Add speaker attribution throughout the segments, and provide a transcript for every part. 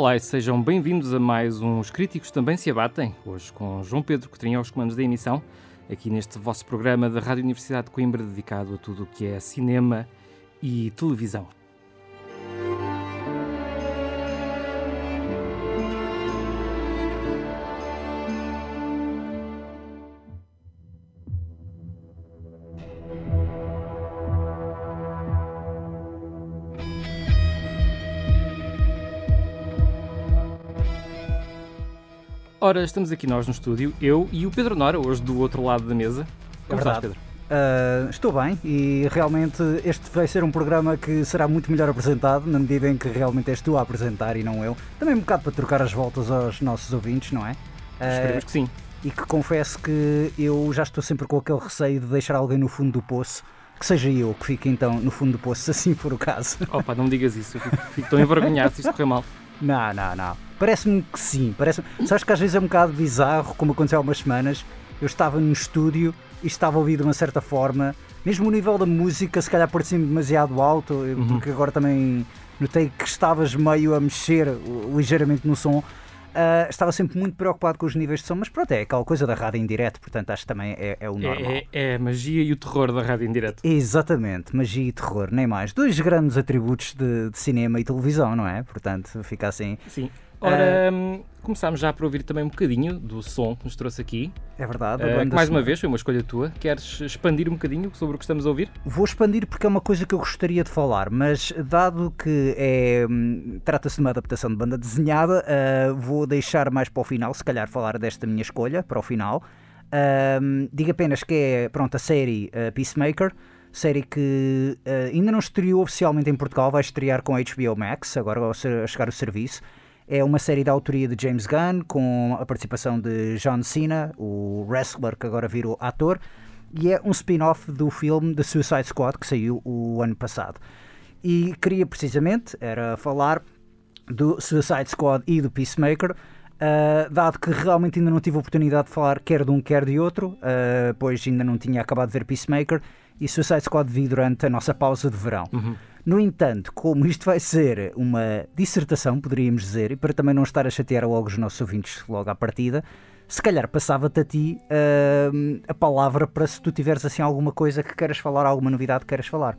Speaker 1: Olá e sejam bem-vindos a mais uns Críticos Também Se Abatem, hoje com João Pedro Cotrim aos comandos da emissão, aqui neste vosso programa da Rádio Universidade de Coimbra dedicado a tudo o que é cinema e televisão. Ora, estamos aqui nós no estúdio, eu e o Pedro Nora, hoje do outro lado da mesa. Como estás,
Speaker 2: verdade.
Speaker 1: Pedro?
Speaker 2: Uh, estou bem e realmente este vai ser um programa que será muito melhor apresentado na medida em que realmente és tu a apresentar e não eu. Também um bocado para trocar as voltas aos nossos ouvintes, não é? Uh,
Speaker 1: Esperemos que sim.
Speaker 2: e que confesso que eu já estou sempre com aquele receio de deixar alguém no fundo do poço. Que seja eu que fique então no fundo do poço, se assim for o caso.
Speaker 1: Opa, não me digas isso, eu fico, fico tão envergonhado se isto correr mal.
Speaker 2: Não, não, não. Parece-me que sim. Parece Sabes que às vezes é um bocado bizarro, como aconteceu há umas semanas. Eu estava no estúdio e estava a ouvir de uma certa forma. Mesmo o nível da música, se calhar parecia-me demasiado alto, eu- porque agora também notei que estavas meio a mexer uh, ligeiramente no som. Ah, estava sempre muito preocupado com os níveis de som, mas pronto, é aquela coisa da rádio em direto, portanto acho que também é, é o normal.
Speaker 1: É, é, é a magia e o terror da rádio em direto.
Speaker 2: Exatamente, magia e terror, nem mais. Dois grandes atributos de, de cinema e televisão, não é? Portanto, fica assim.
Speaker 1: Sim. Ora, hum, começámos já por ouvir também um bocadinho do som que nos trouxe aqui.
Speaker 2: É verdade.
Speaker 1: Uh, mais uma vez foi uma escolha tua. Queres expandir um bocadinho sobre o que estamos a ouvir?
Speaker 2: Vou expandir porque é uma coisa que eu gostaria de falar, mas dado que é, hum, trata-se de uma adaptação de banda desenhada, ah, vou deixar mais para o final, se calhar falar desta minha escolha para o final. Ahm, digo apenas que é pronto, a série ah, Peacemaker, série que ah, ainda não estreou oficialmente em Portugal, vai estrear com a HBO Max, agora a chegar o serviço. É uma série da autoria de James Gunn, com a participação de John Cena, o wrestler que agora virou ator, e é um spin-off do filme The Suicide Squad que saiu o ano passado. E queria precisamente era falar do Suicide Squad e do Peacemaker, ah, dado que realmente ainda não tive oportunidade de falar quer de um quer de outro, ah, pois ainda não tinha acabado de ver Peacemaker e Suicide Squad vi durante a nossa pausa de verão. No entanto, como isto vai ser uma dissertação, poderíamos dizer, e para também não estar a chatear logo os nossos ouvintes logo à partida, se calhar passava-te a ti ah, a palavra para se tu tiveres assim alguma coisa que queiras falar, alguma novidade que queiras falar.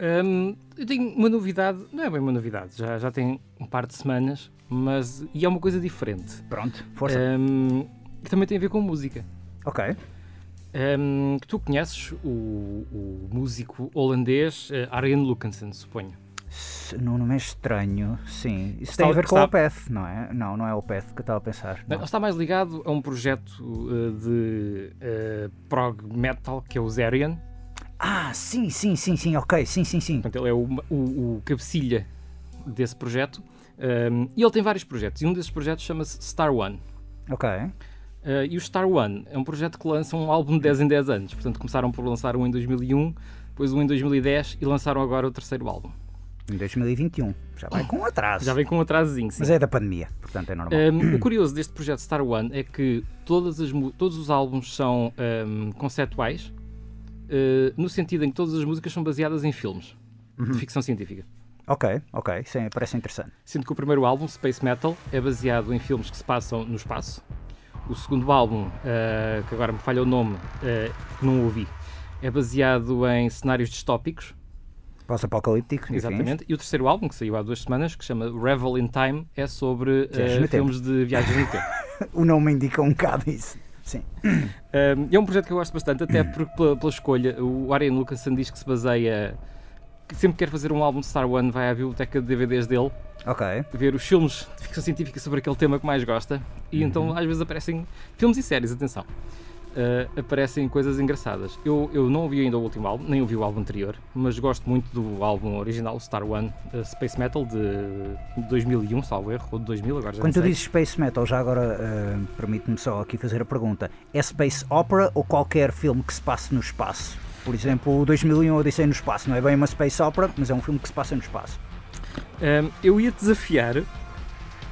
Speaker 1: Hum, eu tenho uma novidade, não é bem uma novidade, já, já tem um par de semanas, mas e é uma coisa diferente.
Speaker 2: Pronto, força.
Speaker 1: Hum, que também tem a ver com música.
Speaker 2: Ok.
Speaker 1: Que tu conheces o, o músico holandês uh, Arjen Lucansen, suponho.
Speaker 2: Não, não é estranho, sim. Isso
Speaker 1: Está-
Speaker 2: tem a ver com
Speaker 1: está-
Speaker 2: o Opeth, não é? Não, não é o Opeth que eu estava a pensar.
Speaker 1: Não,
Speaker 2: não.
Speaker 1: Está mais ligado a um projeto uh, de uh, prog metal que é o Zerion.
Speaker 2: Ah, sim, sim, sim, sim, ok, sim, sim, sim.
Speaker 1: Portanto, ele é o, o, o cabecilha desse projeto. Um, e ele tem vários projetos, e um desses projetos chama-se Star One.
Speaker 2: Ok.
Speaker 1: Uh, e o Star One é um projeto que lança um álbum de 10 em 10 anos. Portanto, começaram por lançar um em 2001, depois um em 2010 e lançaram agora o terceiro álbum.
Speaker 2: Em 2021. Já vai com atraso.
Speaker 1: Já vem com um atrasozinho, sim.
Speaker 2: Mas é da pandemia, portanto é normal.
Speaker 1: Um, o curioso deste projeto Star One é que todas as todos os álbuns são um, conceptuais, uh, no sentido em que todas as músicas são baseadas em filmes de ficção científica.
Speaker 2: Ok, ok, sim, parece interessante.
Speaker 1: Sendo que o primeiro álbum, Space Metal, é baseado em filmes que se passam no espaço. O segundo álbum, uh, que agora me falha o nome, uh, que não ouvi, é baseado em cenários distópicos.
Speaker 2: Pós-apocalíptico.
Speaker 1: Exatamente. E o terceiro álbum, que saiu há duas semanas, que chama Revel in Time, é sobre
Speaker 2: tempo.
Speaker 1: filmes de viagens no tempo.
Speaker 2: O nome indica um bocado isso. Sim.
Speaker 1: É um projeto que eu gosto bastante, até porque pela, pela escolha, o Arian Lucassen diz que se baseia. Que sempre que quer fazer um álbum de Star One, vai à biblioteca de DVDs dele,
Speaker 2: Ok.
Speaker 1: ver os filmes de ficção científica sobre aquele tema que mais gosta, e então às vezes aparecem filmes e séries, atenção. Uh, aparecem coisas engraçadas. Eu, eu não ouvi ainda o último álbum, nem ouvi o álbum anterior, mas gosto muito do álbum original, Star One, uh, Space Metal, de 2001, salvo erro, ou de 2000, agora já
Speaker 2: Quando tu dizes Space Metal, já agora eh, permite-me só aqui fazer a pergunta: é Space Opera ou qualquer filme que se passe no espaço? Por exemplo, o 2001 Odisseia no Espaço não é bem uma Space Opera, mas é um filme que se passa no espaço.
Speaker 1: Um, eu ia te desafiar,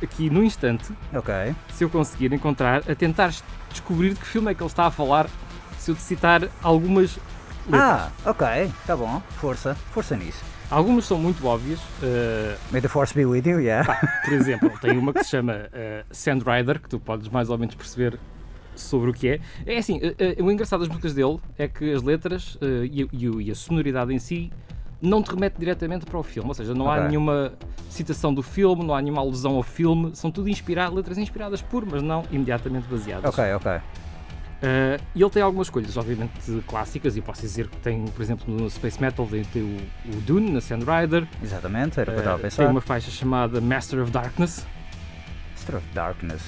Speaker 1: aqui no instante,
Speaker 2: Ok.
Speaker 1: se eu conseguir encontrar, a tentar es- descobrir de que filme é que ele está a falar, se eu te citar algumas letras.
Speaker 2: Ah, ok, tá bom. Força, força nisso.
Speaker 1: Algumas são muito óbvias, uh,
Speaker 2: May the Force be with you, yeah.
Speaker 1: por exemplo, tem uma que se chama uh, Sand Rider, que tu podes mais ou menos perceber sobre o que é. É assim, uh, uh, o engraçado das músicas dele é que as letras uh, e, a sonoridade em si não te remete diretamente para o filme, ou seja, não há
Speaker 2: Ok.
Speaker 1: nenhuma citação do filme, não há nenhuma alusão ao filme, são tudo inspiradas, letras inspiradas por, mas não imediatamente baseadas.
Speaker 2: Ok, ok.
Speaker 1: Uh, e ele tem algumas coisas, obviamente, clássicas, e posso dizer que tem, por exemplo, no Space Metal, tem, tem o, o Dune, na Sand Rider,
Speaker 2: Exatamente, era o que eu estava a
Speaker 1: tem
Speaker 2: pensar.
Speaker 1: uma faixa chamada Master of Darkness,
Speaker 2: Master of Darkness.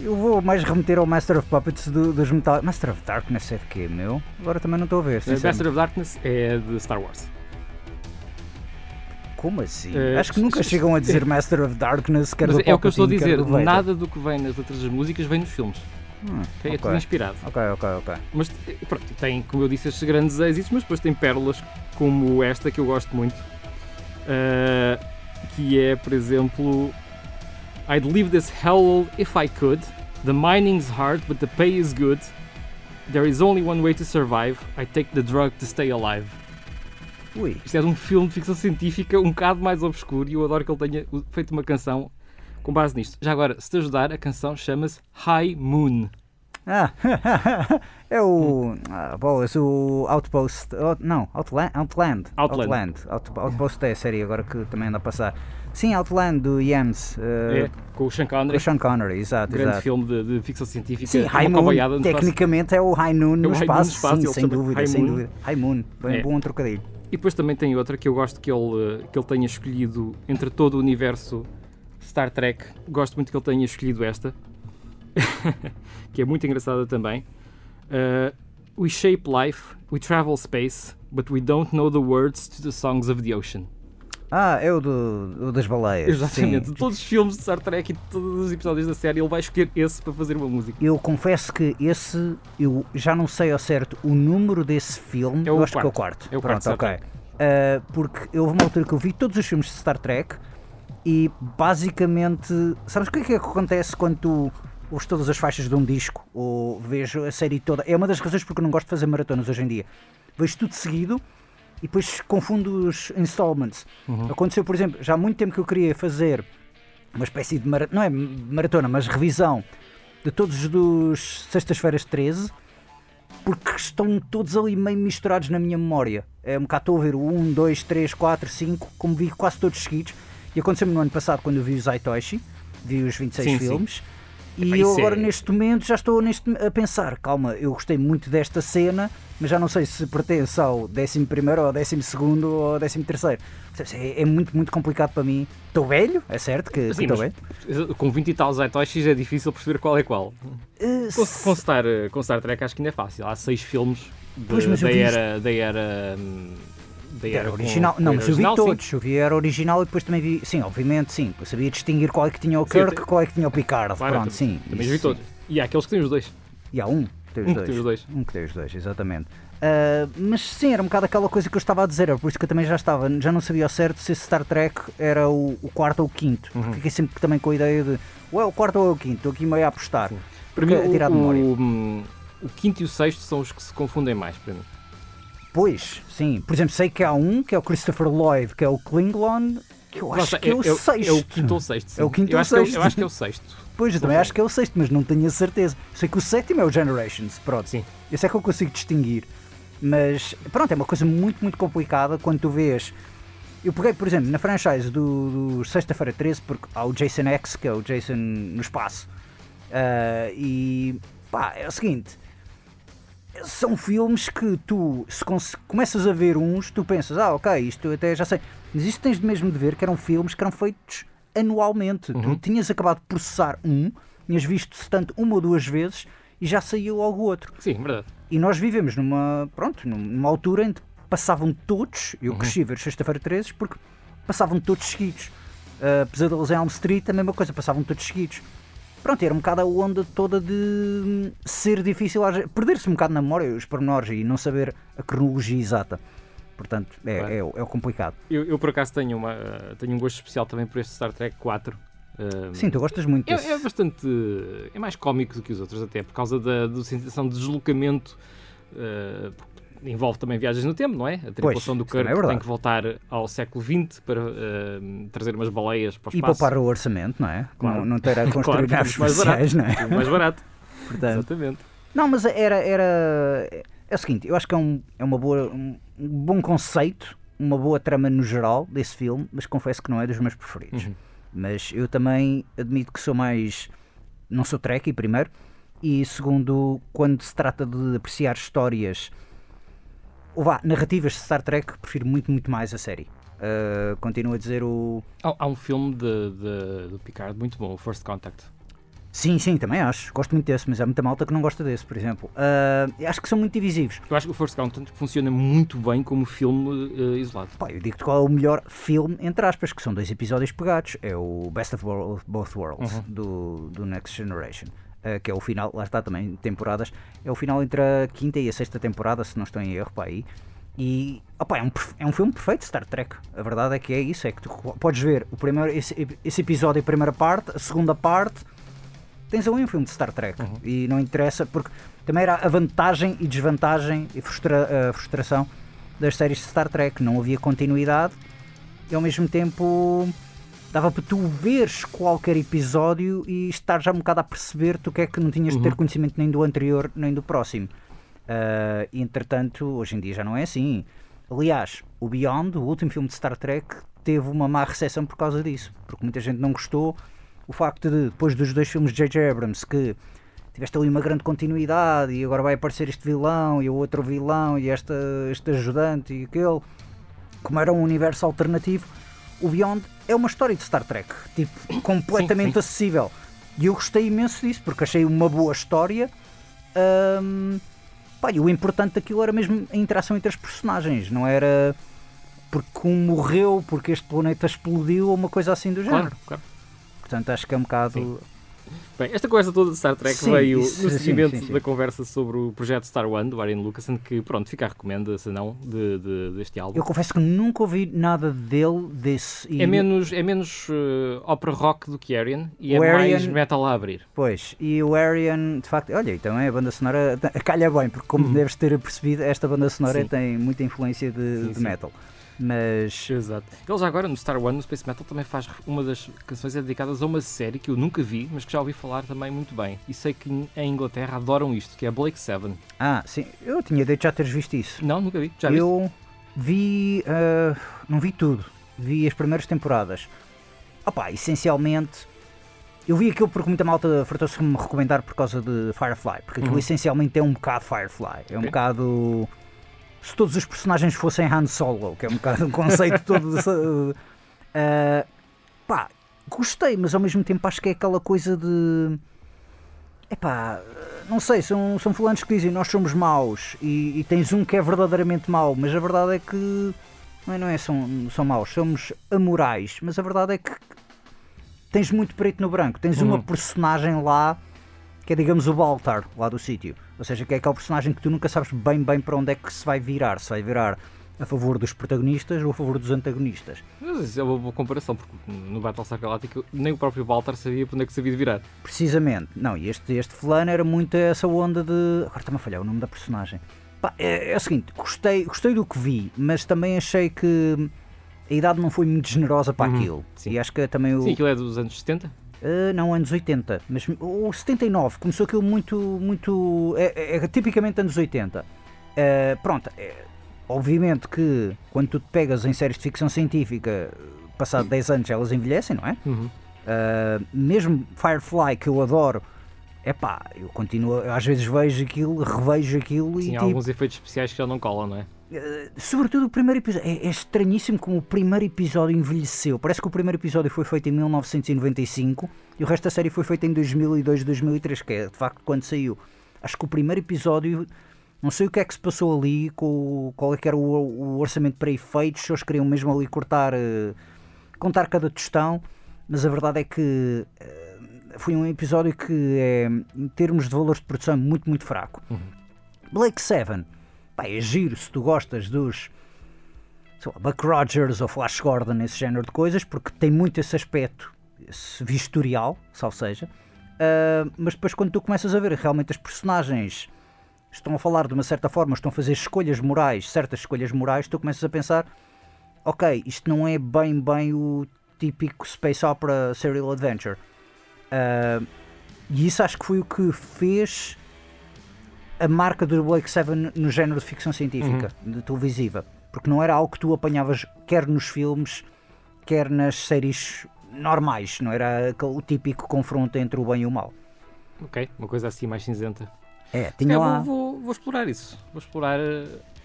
Speaker 2: Eu vou mais remeter ao Master of Puppets do- dos Metal. Master of Darkness é de quê, meu? Agora também não estou a ver.
Speaker 1: Uh,
Speaker 2: sinceramente.
Speaker 1: Master of Darkness é de Star Wars.
Speaker 2: Como assim?
Speaker 1: Eh,
Speaker 2: Acho que nunca chegam a dizer Master of Darkness, quer
Speaker 1: Mas
Speaker 2: do
Speaker 1: é o que eu estou a dizer,
Speaker 2: do
Speaker 1: nada do que vem nas letras das músicas vem nos filmes.
Speaker 2: Hum?
Speaker 1: É
Speaker 2: ok.
Speaker 1: tudo inspirado.
Speaker 2: Ok, ok, ok.
Speaker 1: Mas eh, pronto, tem, como eu disse, estes grandes êxitos, mas depois tem pérolas como esta que eu gosto muito, uh, que é, por exemplo, I'd leave this hellhole if I could. The mining's hard, but the pay is good. There is only one way to survive. I take the drug to stay alive.
Speaker 2: Ui,
Speaker 1: Isto é de um filme de ficção científica um bocado mais obscuro e eu adoro que ele tenha feito uma canção com base nisto. Já agora, se te ajudar, a canção chama-se High Moon.
Speaker 2: Ah, é o. Ah, bolas, o Outpost. oh, não, Outland. Outland.
Speaker 1: Outland.
Speaker 2: Out- Outpost é a série agora que também anda a passar. Sim, Outland do Yams. eh,
Speaker 1: É, com o Sean
Speaker 2: com
Speaker 1: Connery.
Speaker 2: o Sean Connery, exato.
Speaker 1: grande
Speaker 2: exato.
Speaker 1: filme de, de ficção científica.
Speaker 2: Sim,
Speaker 1: uma
Speaker 2: High Moon,
Speaker 1: no espaço.
Speaker 2: tecnicamente é o High Noon no
Speaker 1: É o High Moon no
Speaker 2: espaço,
Speaker 1: espaço,
Speaker 2: sim, sem dúvida,
Speaker 1: High
Speaker 2: sem
Speaker 1: Moon.
Speaker 2: dúvida. High Moon, bem
Speaker 1: É.
Speaker 2: bom trocadilho.
Speaker 1: E depois também tem outra que eu gosto que ele, que ele tenha escolhido entre todo o universo Star Trek. Gosto muito que ele tenha escolhido esta, que é muito engraçada também. Uh, we shape life, we travel space, but we don't know the words to the songs of the ocean.
Speaker 2: Ah, é o, do, o das baleias.
Speaker 1: Exatamente.
Speaker 2: sim.
Speaker 1: De todos os filmes de Star Trek e de todos os episódios da série, ele vai escolher esse para fazer uma música.
Speaker 2: Eu confesso que esse, eu já não sei ao certo o número desse filme.
Speaker 1: É o
Speaker 2: eu acho que é o
Speaker 1: quarto.
Speaker 2: quarto.
Speaker 1: É o
Speaker 2: Pronto,
Speaker 1: quarto Star
Speaker 2: ok. Ah, porque houve uma altura que eu vi todos os filmes de Star Trek e basicamente. Sabes o que é que acontece quando tu ouves todas as faixas de um disco ou vejo a série toda? É uma das razões porque eu não gosto de fazer maratonas hoje em dia. Vejo tudo seguido e depois confundo os installments. Aconteceu, por exemplo, já há muito tempo que eu queria fazer uma espécie de maratona, não é maratona, mas revisão de todos os dos Sextas-feiras 13, porque estão todos ali meio misturados na minha memória. É um bocado estou a ver o 1, 2, 3, 4, 5, como vi quase todos seguidos. E aconteceu-me no ano passado quando eu vi o Zaitoshi, vi os 26
Speaker 1: Sim, sim.
Speaker 2: E eu agora
Speaker 1: é-
Speaker 2: neste momento já estou neste, a pensar, calma, eu gostei muito desta cena, mas já não sei se pertence ao 11 ou ao 12 ou ao 13. É, é muito, muito complicado para mim. Estou velho, é certo que
Speaker 1: Sim,
Speaker 2: estou velho.
Speaker 1: com 20 e tal Zaitoshis é difícil perceber qual é qual.
Speaker 2: Eh,
Speaker 1: Com, com Star, com Star Trek acho que ainda é fácil. Há seis filmes de-
Speaker 2: Pois,
Speaker 1: da, era, da era. hum,
Speaker 2: Era original.
Speaker 1: com-
Speaker 2: não, mas eu vi
Speaker 1: original, sim.
Speaker 2: todos. Eu vi era original e depois também vi. Sim, obviamente, sim. Eu sabia distinguir qual é que tinha o
Speaker 1: Sim,
Speaker 2: Kirk,
Speaker 1: te-
Speaker 2: qual é que tinha o Picard.
Speaker 1: Claro,
Speaker 2: Pronto, sim.
Speaker 1: Também
Speaker 2: isso
Speaker 1: vi
Speaker 2: sim.
Speaker 1: todos. E há aqueles que têm os dois.
Speaker 2: E há um que tem os
Speaker 1: Um que
Speaker 2: dois.
Speaker 1: tem os dois.
Speaker 2: Um que tem os dois, exatamente. Ah, mas sim, era um bocado aquela coisa que eu estava a dizer, era por isso que eu também já estava, já não sabia ao certo se esse Star Trek era o, o quarto ou o quinto.
Speaker 1: Uhum.
Speaker 2: Fiquei sempre também com a ideia de, ou é o quarto ou é o quinto, estou aqui meio a apostar.
Speaker 1: Para mim,
Speaker 2: Porque é tirar
Speaker 1: o,
Speaker 2: de memória.
Speaker 1: o, o quinto e o sexto são os que se confundem mais para mim.
Speaker 2: Pois, sim. Por exemplo, sei que há um, que é o Christopher Lloyd, que é o Klingon, que eu acho
Speaker 1: Nossa,
Speaker 2: que é, o sexto.
Speaker 1: É o quinto ou sexto. sim.
Speaker 2: É o quinto
Speaker 1: eu
Speaker 2: ou
Speaker 1: acho que é o-
Speaker 2: sexto.
Speaker 1: eu acho que é o sexto.
Speaker 2: Pois, eu também acho que é o sexto, mas não tenho a certeza. Sei que o sétimo é o Generations, pronto.
Speaker 1: Sim.
Speaker 2: Esse é que eu consigo distinguir. Mas, pronto, é uma coisa muito, muito complicada quando tu vês Eu peguei, por exemplo, na franchise do, do Sexta-feira 13, porque há o Jason X, que é o Jason no espaço. Uh, e pá, é o seguinte: são filmes que tu, se começas a ver uns, tu pensas, ah, ok, isto até já sei. Mas isto tens mesmo de ver que eram filmes que eram feitos anualmente. Uhum. Tu tinhas acabado de processar um, tinhas visto-se tanto uma ou duas vezes e já saiu logo outro.
Speaker 1: Sim, verdade.
Speaker 2: E nós vivemos numa, pronto, numa altura em que passavam todos, eu uhum. cresci a ver Sexta-feira 13 porque passavam todos seguidos. Uh, Pesadelos em Elm Street, a mesma coisa, passavam todos seguidos. Pronto, era um bocado a onda toda de ser difícil, perder-se um bocado na memória, os pormenores e não saber a cronologia exata. Portanto, é, é, é, complicado.
Speaker 1: Eu, eu, por acaso, tenho, uma, tenho um gosto especial também por este Star Trek 4.
Speaker 2: Um, Sim, tu gostas muito
Speaker 1: é, é, bastante. É mais cómico do que os outros, até por causa da, da sensação de deslocamento. Uh, envolve também viagens no tempo, não é? A tripulação
Speaker 2: pois,
Speaker 1: do Kirk
Speaker 2: é
Speaker 1: tem que voltar ao século XX para uh, trazer umas baleias para o espaço.
Speaker 2: E poupar o orçamento, não é? Claro. Não, não ter a construir claro, naves
Speaker 1: mais
Speaker 2: barato,
Speaker 1: não é? mais barato. Portanto, Exatamente.
Speaker 2: Não, mas era, era... É o seguinte, eu acho que é, um, é uma boa, um bom conceito, uma boa trama no geral desse filme, mas confesso que não é dos meus preferidos. Uhum. Mas eu também admito que sou mais... Não sou trekkie, primeiro, e segundo, quando se trata de apreciar histórias ou vá, narrativas de Star Trek, prefiro muito, muito mais a série. Uh, continuo a dizer o.
Speaker 1: Há, há um filme de, de, de, Picard muito bom, o First Contact.
Speaker 2: Sim, sim, também acho. Gosto muito desse, mas há muita malta que não gosta desse, por exemplo. Uh, acho que são muito divisivos.
Speaker 1: Eu acho que o First Contact funciona muito bem como filme uh, isolado.
Speaker 2: Pá, eu digo-te qual é o melhor filme, entre aspas, que são dois episódios pegados. É o Best of Both Worlds, uhum. do, do Next Generation. Uh, que é o final, lá está também, temporadas, é o final entre a quinta e a sexta temporada, se não estou em erro, pá, aí. E opa, é, um, é um filme perfeito Star Trek. A verdade é que é isso, é que tu podes ver o primeiro, esse, esse episódio, a primeira parte, a segunda parte, tens ali um filme de Star Trek. Uhum. E não interessa, porque também era a vantagem e desvantagem e frustra, a frustração das séries de Star Trek. Não havia continuidade e ao mesmo tempo dava para tu veres qualquer episódio e estar já um bocado a perceber-te o que é que não tinhas de ter uhum. conhecimento nem do anterior nem do próximo. Uh, entretanto, hoje em dia já não é assim. Aliás, o Beyond, o último filme de Star Trek, teve uma má recepção por causa disso, porque muita gente não gostou. O facto de, depois dos dois filmes de J.J. Abrams, que tiveste ali uma grande continuidade e agora vai aparecer este vilão e o outro vilão e esta, este ajudante e aquele, como era um universo alternativo, o Beyond é uma história de Star Trek, tipo, completamente sim, sim. acessível. E eu gostei imenso disso, porque achei uma boa história. Um, pá, e o importante daquilo era mesmo a interação entre as personagens, não era porque um morreu, porque este planeta explodiu ou uma coisa assim do género.
Speaker 1: Claro, claro.
Speaker 2: Portanto, acho que é um bocado.
Speaker 1: Sim. Bem, esta conversa toda de Star Trek sim, veio isso, no seguimento sim, sim, da conversa sobre o projeto Star One do Arian Lucas, que, pronto, fica a recomenda, se não, de, de, deste álbum.
Speaker 2: Eu confesso que nunca ouvi nada dele, desse.
Speaker 1: E... É menos, é menos uh, opera rock do que Arian e o é Arian, mais metal a abrir.
Speaker 2: Pois, e o Arian, de facto, olha, então é a banda sonora calha bem, porque como uhum. deves ter percebido, esta banda sonora tem muita influência de, de metal. Mas.
Speaker 1: Exato. Ele já agora no Star One, no Space Metal, também faz uma das canções é dedicadas a uma série que eu nunca vi, mas que já ouvi falar também muito bem. E sei que em Inglaterra adoram isto, que é Blake Seven.
Speaker 2: Ah, sim. Eu tinha de já teres visto isso.
Speaker 1: Não, nunca vi. Já
Speaker 2: eu viste? vi. Uh, não vi tudo. Vi as primeiras temporadas. Opa, essencialmente. Eu vi aquilo porque muita malta fartou-se me recomendar por causa de Firefly, porque aquilo uhum. essencialmente é um bocado Firefly. É um okay. bocado se todos os personagens fossem Han Solo, que é um bocado um conceito todo. De, uh, pá, gostei, mas ao mesmo tempo acho que é aquela coisa de. Epá, não sei, são, são fulanos que dizem nós somos maus e, e, tens um que é verdadeiramente mau, mas a verdade é que não é, não é são, são maus, somos amorais, mas a verdade é que tens muito preto no branco, tens uma personagem lá que é digamos o Baltar lá do sítio ou seja, que é aquele personagem que tu nunca sabes bem bem para onde é que se vai virar. Se vai virar a favor dos protagonistas ou a favor dos antagonistas.
Speaker 1: Mas isso é uma boa comparação, porque no Battlestar Galactica nem o próprio Baltar sabia para onde é que se havia de virar.
Speaker 2: Precisamente. Não, e este, este fulano era muito essa onda de... Agora está-me a falhar o nome da personagem. Pá, é, é, o seguinte, gostei, gostei do que vi, mas também achei que a idade não foi muito generosa para uhum, aquilo. Sim. E acho que também o...
Speaker 1: Sim, aquilo é dos anos 70?
Speaker 2: Uh, não, anos 80, mas o 79 começou aquilo muito, muito. É, é, é tipicamente anos 80. Uh, pronto, é, obviamente que quando tu te pegas em séries de ficção científica, passado 10 anos elas envelhecem, não é?
Speaker 1: Uhum.
Speaker 2: Uh, mesmo Firefly, que eu adoro, é pá, eu continuo, eu às vezes vejo aquilo, revejo aquilo
Speaker 1: Sim,
Speaker 2: e
Speaker 1: há
Speaker 2: tipo,
Speaker 1: alguns efeitos especiais que já não colam, não é?
Speaker 2: Uh, sobretudo o primeiro episódio. É, é, estranhíssimo como o primeiro episódio envelheceu. Parece que o primeiro episódio foi feito em 1995 e o resto da série foi feito em 2002, 2003, que é de facto quando saiu. Acho que o primeiro episódio, não sei o que é que se passou ali, com, qual é que era o, o orçamento para efeitos, se eles queriam mesmo ali cortar, uh, contar cada tostão, mas a verdade é que uh, foi um episódio que é, em termos de valores de produção, muito, muito fraco.
Speaker 1: Uhum.
Speaker 2: Blake Seven pá, é giro se tu gostas dos lá, Buck Rogers ou Flash Gordon, esse género de coisas, porque tem muito esse aspecto, esse vistorial, sal seja. Uh, mas depois, quando tu começas a ver realmente as personagens estão a falar de uma certa forma, estão a fazer escolhas morais, certas escolhas morais, tu começas a pensar: ok, isto não é bem, bem o típico Space Opera Serial Adventure. Uh, e isso acho que foi o que fez a marca do Blake Seven no género de ficção científica, uhum. de televisiva. Porque não era algo que tu apanhavas quer nos filmes, quer nas séries normais. Não era o típico confronto entre o bem e o mal.
Speaker 1: Ok, uma coisa assim mais cinzenta.
Speaker 2: É, tinha lá...
Speaker 1: Vou, vou, vou, explorar isso. Vou explorar.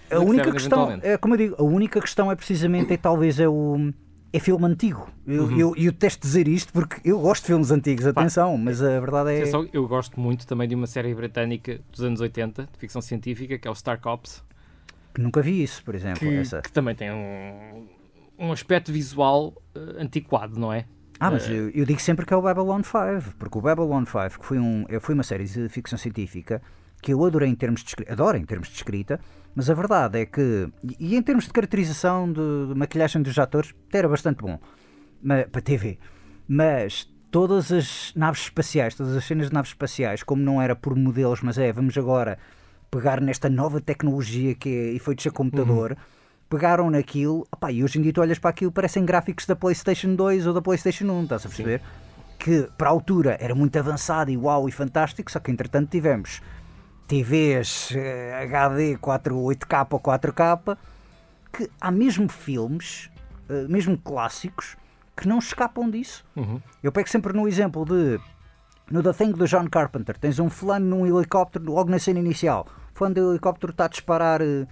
Speaker 2: A única questão, é, como eu digo, a única questão é precisamente, é, talvez, é o é filme antigo. Eu, uhum. eu, eu testo dizer isto porque eu gosto de filmes antigos, atenção, Pá. mas a verdade é.
Speaker 1: Só, eu gosto muito também de uma série britânica dos anos 80, de ficção científica, que é o Star Cops.
Speaker 2: Que nunca vi isso, por exemplo.
Speaker 1: Que,
Speaker 2: essa.
Speaker 1: que também tem um, um aspecto visual uh, antiquado, não é?
Speaker 2: Ah, mas uh, eu, eu, digo sempre que é o Babylon 5, porque o Babylon 5 que foi, um, foi uma série de ficção científica que eu adorei em termos de escrita, adoro em termos de escrita, mas a verdade é que, e em termos de caracterização, de, de maquilhagem dos atores, era bastante bom mas, para TV. Mas todas as naves espaciais, todas as cenas de naves espaciais, como não era por modelos, mas é, vamos agora pegar nesta nova tecnologia que é efeitos a computador, uhum. pegaram naquilo, opa, e hoje em dia tu olhas para aquilo, parecem gráficos da PlayStation 2 ou da PlayStation 1, estás a perceber? Sim. Que para a altura era muito avançado e uau e fantástico, só que entretanto tivemos TVs HD 4, 8K ou 4K, que há mesmo filmes, eh, mesmo clássicos, que não escapam disso.
Speaker 1: Uhum.
Speaker 2: Eu pego sempre no exemplo de no The Thing do John Carpenter, tens um fulano num helicóptero logo na cena inicial. O fulano do helicóptero está a disparar uh,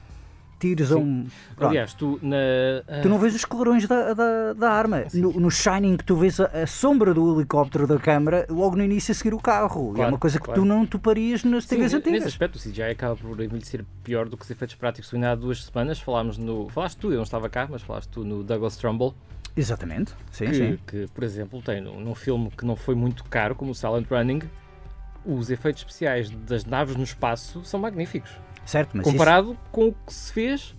Speaker 2: tiros a um.
Speaker 1: Pronto. Aliás, tu na.
Speaker 2: Uh... Tu não vês os clarões da, da, da arma. No, no, Shining, tu vês a, a, sombra do helicóptero da câmara logo no início a seguir o carro. Claro, é uma coisa que claro. tu não toparias nas TVs antigas.
Speaker 1: Nesse aspecto, o CGI acaba por envelhecer pior do que os efeitos práticos. Ainda há duas semanas falámos no. Falaste tu, eu não estava cá, mas falaste tu no Douglas Trumbull.
Speaker 2: Exatamente, sim,
Speaker 1: que,
Speaker 2: sim.
Speaker 1: Que, por exemplo, tem num filme que não foi muito caro, como o Silent Running, os efeitos especiais das naves no espaço são magníficos.
Speaker 2: Certo, mas
Speaker 1: Comparado
Speaker 2: isso...
Speaker 1: com o que se fez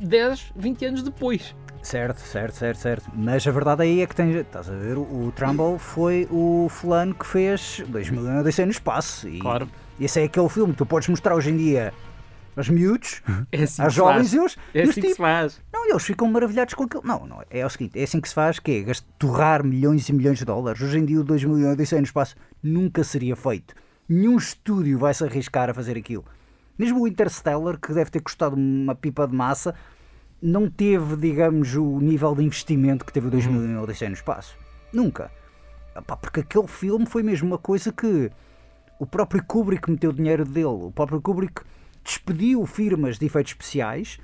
Speaker 1: 10, 20 anos depois.
Speaker 2: Certo, certo, certo, certo. Mas a verdade aí é que tem. Estás a ver, o, Trumbull foi o fulano que fez 2000 no espaço. E
Speaker 1: claro.
Speaker 2: Esse é aquele filme que tu podes mostrar hoje em dia aos miúdos,
Speaker 1: é assim
Speaker 2: aos jovens e os.
Speaker 1: É
Speaker 2: assim
Speaker 1: que se faz.
Speaker 2: Não, eles ficam maravilhados com aquilo. Não, não, é o seguinte: é assim que se faz, que é torrar milhões e milhões de dólares. Hoje em dia, o 2 milhões de no espaço nunca seria feito. Nenhum estúdio vai se arriscar a fazer aquilo. Mesmo o Interstellar, que deve ter custado uma pipa de massa, não teve, digamos, o nível de investimento que teve o 2001 uhum. Odisseia no Espaço. Nunca. Epá, porque aquele filme foi mesmo uma coisa que o próprio Kubrick meteu o dinheiro dele. O próprio Kubrick despediu firmas de efeitos especiais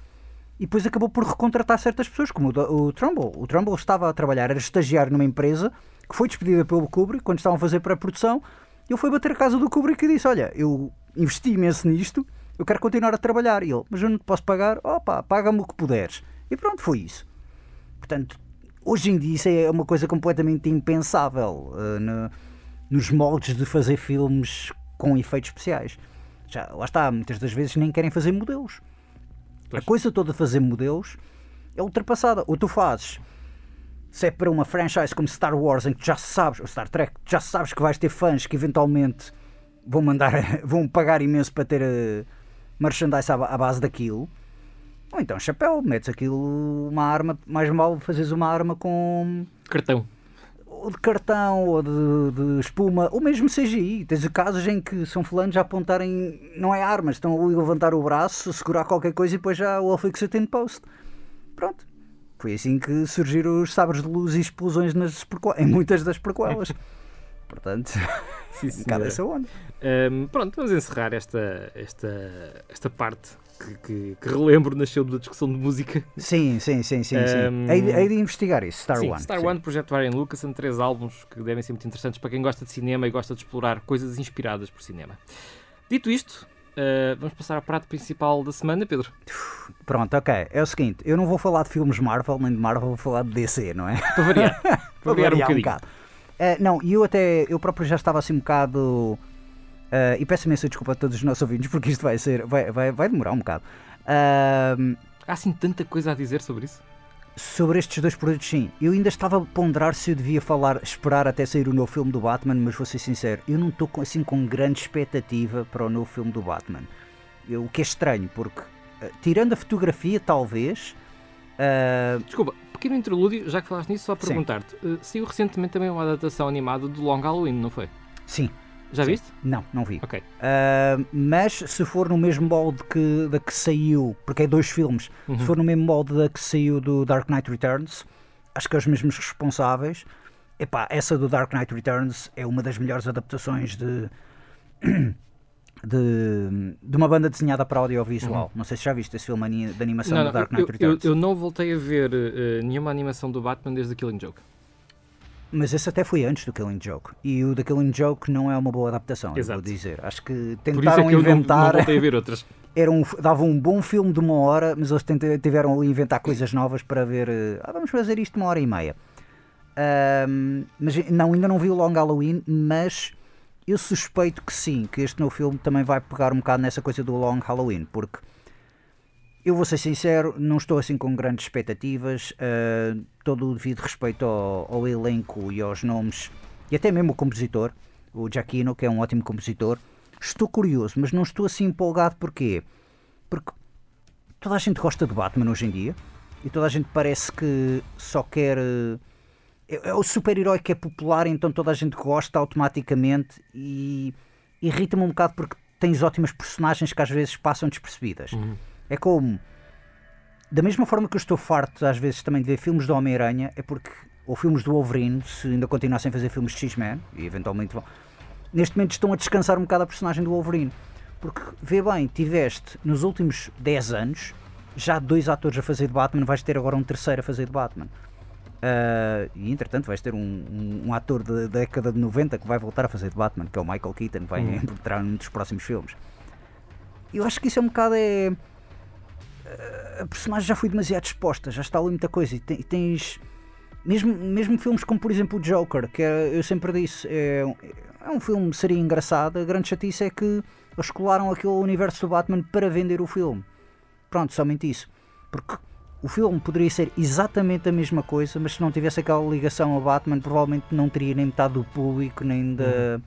Speaker 2: e depois acabou por recontratar certas pessoas, como o, o Trumbull. O Trumbull estava a trabalhar, era estagiário numa empresa que foi despedida pelo Kubrick quando estavam a fazer pré-produção. Ele foi bater a casa do Kubrick e disse: Olha, eu investi imenso nisto eu quero continuar a trabalhar. E ele, mas eu não te posso pagar? Opa, paga-me o que puderes. E pronto, foi isso. Portanto, hoje em dia isso é uma coisa completamente impensável uh, no, nos moldes de fazer filmes com efeitos especiais. Já, lá está, muitas das vezes nem querem fazer modelos. Pois. A coisa toda de fazer modelos é ultrapassada. Ou tu fazes, se é para uma franchise como Star Wars, em que já sabes, ou Star Trek, já sabes que vais ter fãs que eventualmente vão mandar, vão pagar imenso para ter. Merchandise à, base daquilo. Ou então chapéu, metes aquilo, uma arma, mais mal fazes uma arma com.
Speaker 1: Cartão.
Speaker 2: ou de cartão, ou de, de, espuma, ou mesmo CGI. Tens casos em que são fulanos a apontarem, não é armas, estão a levantar o braço, segurar qualquer coisa e depois já o fixate in post. Pronto. Foi assim que surgiram os sabres de luz e explosões nas em muitas das prequelas. Portanto, Sim, um bocado essa onda.
Speaker 1: Um, pronto, vamos encerrar esta, esta, esta parte que, que, que, relembro nasceu da discussão de música.
Speaker 2: Sim, sim, sim, sim. Um, sim. Hei, hei, de investigar isso, Star sim, One.
Speaker 1: Star sim. One, Projeto Ryan Lucas, são três álbuns que devem ser muito interessantes para quem gosta de cinema e gosta de explorar coisas inspiradas por cinema. Dito isto, Uh, vamos passar ao prato principal da semana, Pedro.
Speaker 2: Pronto, ok. É o seguinte, eu não vou falar de filmes Marvel nem de Marvel, vou falar de DC, não é?
Speaker 1: Para variar. Para variar, um bocadinho. Um bocado.
Speaker 2: Uh, não, e eu até, eu próprio já estava assim um bocado... Uh, e peço imensa desculpa a todos os nossos ouvintes, porque isto vai ser, vai, vai, vai demorar um bocado.
Speaker 1: Uh, Há assim tanta coisa a dizer sobre isso?
Speaker 2: Sobre estes dois produtos, sim. Eu ainda estava a ponderar se eu devia falar, esperar até sair o novo filme do Batman, mas vou ser sincero, eu não estou assim com grande expectativa para o novo filme do Batman. o que é estranho, porque, uh, tirando a fotografia, talvez.
Speaker 1: Uh... Desculpa, pequeno interlúdio, já que falaste nisso, só perguntar-te: uh, saiu recentemente também uma adaptação animada do Long Halloween, não foi?
Speaker 2: Sim.
Speaker 1: Já
Speaker 2: Sim.
Speaker 1: viste?
Speaker 2: Não, não vi.
Speaker 1: Ok.
Speaker 2: Uh, mas se for no mesmo molde que, da que saiu, porque é dois filmes, uhum. se for no mesmo molde da que saiu do Dark Knight Returns, acho que é os mesmos responsáveis. Epá, essa do Dark Knight Returns é uma das melhores adaptações de. De, de, uma banda desenhada para audiovisual. Uhum. Não sei se já viste esse filme de animação não, do Dark Knight
Speaker 1: eu,
Speaker 2: Returns.
Speaker 1: Eu, eu, não voltei a ver uh, nenhuma animação do Batman desde The Killing Joke.
Speaker 2: Mas esse até foi antes do Killing Joke. E o The Killing Joke não é uma boa adaptação,
Speaker 1: Exato.
Speaker 2: vou dizer. Acho que tentaram Por isso é que inventar.
Speaker 1: Eu não, não a ver outras.
Speaker 2: Era um, dava um bom filme de uma hora, mas eles tiveram ali inventar coisas novas para ver. Eh, ah, vamos fazer isto uma hora e meia. Um, mas não, ainda não vi o Long Halloween, mas eu suspeito que sim, que este novo filme também vai pegar um bocado nessa coisa do Long Halloween, porque eu vou ser sincero, não estou assim com grandes expectativas. Uh, todo o devido respeito ao, ao, elenco e aos nomes, e até mesmo o compositor, o Giacchino, que é um ótimo compositor. Estou curioso, mas não estou assim empolgado. Porquê? Porque toda a gente gosta de Batman hoje em dia e toda a gente parece que só quer. É, é o super-herói que é popular, então toda a gente gosta automaticamente e irrita-me um bocado porque tens ótimas personagens que às vezes passam despercebidas. Uhum. É como. Da mesma forma que eu estou farto, às vezes, também de ver filmes do Homem-Aranha, é porque. Ou filmes do Wolverine, se ainda continuassem a fazer filmes de X-Men, e eventualmente vão. Neste momento estão a descansar um bocado a personagem do Wolverine. Porque, vê bem, tiveste nos últimos 10 anos já dois atores a fazer de Batman, vais ter agora um terceiro a fazer de Batman. Uh, e entretanto vais ter um, um, um, ator da década de 90 que vai voltar a fazer de Batman, que é o Michael Keaton, vai uhum. entrar num dos próximos filmes. Eu acho que isso é um bocado. É, a personagem já foi demasiado exposta, já está ali muita coisa. E tens. Mesmo, mesmo filmes como, por exemplo, o Joker, que é, eu sempre disse, é, é um filme seria engraçado. A grande chatice é que eles colaram aquele universo do Batman para vender o filme. Pronto, somente isso. Porque o filme poderia ser exatamente a mesma coisa, mas se não tivesse aquela ligação ao Batman, provavelmente não teria nem metade do público, nem da, uhum.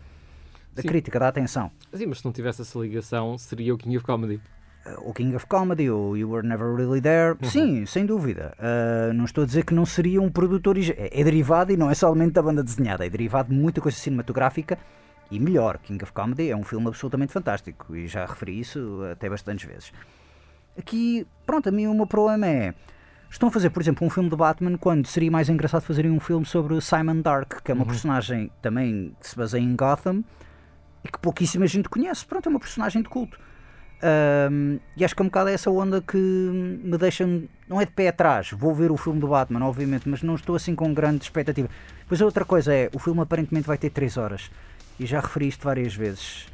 Speaker 2: da crítica, da atenção.
Speaker 1: Sim, mas se não tivesse essa ligação, seria o King of Comedy
Speaker 2: o King of Comedy, o You Were Never Really There, uhum. sim, sem dúvida. Uh, não estou a dizer que não seria um produtor. É, é, derivado e não é somente da banda desenhada, é derivado de muita coisa cinematográfica e melhor. King of Comedy é um filme absolutamente fantástico e já referi isso até bastantes vezes. Aqui, pronto, a mim o meu problema é. Estão a fazer, por exemplo, um filme de Batman quando seria mais engraçado fazerem um filme sobre Simon Dark, que é uma uhum. personagem também que se baseia em Gotham e que pouquíssima gente conhece. Pronto, é uma personagem de culto. Um, e acho que é um bocado essa onda que me deixa, não é de pé atrás, vou ver o filme do Batman, obviamente, mas não estou assim com grande expectativa. Pois a outra coisa é, o filme aparentemente vai ter 3 horas, e já referi isto várias vezes.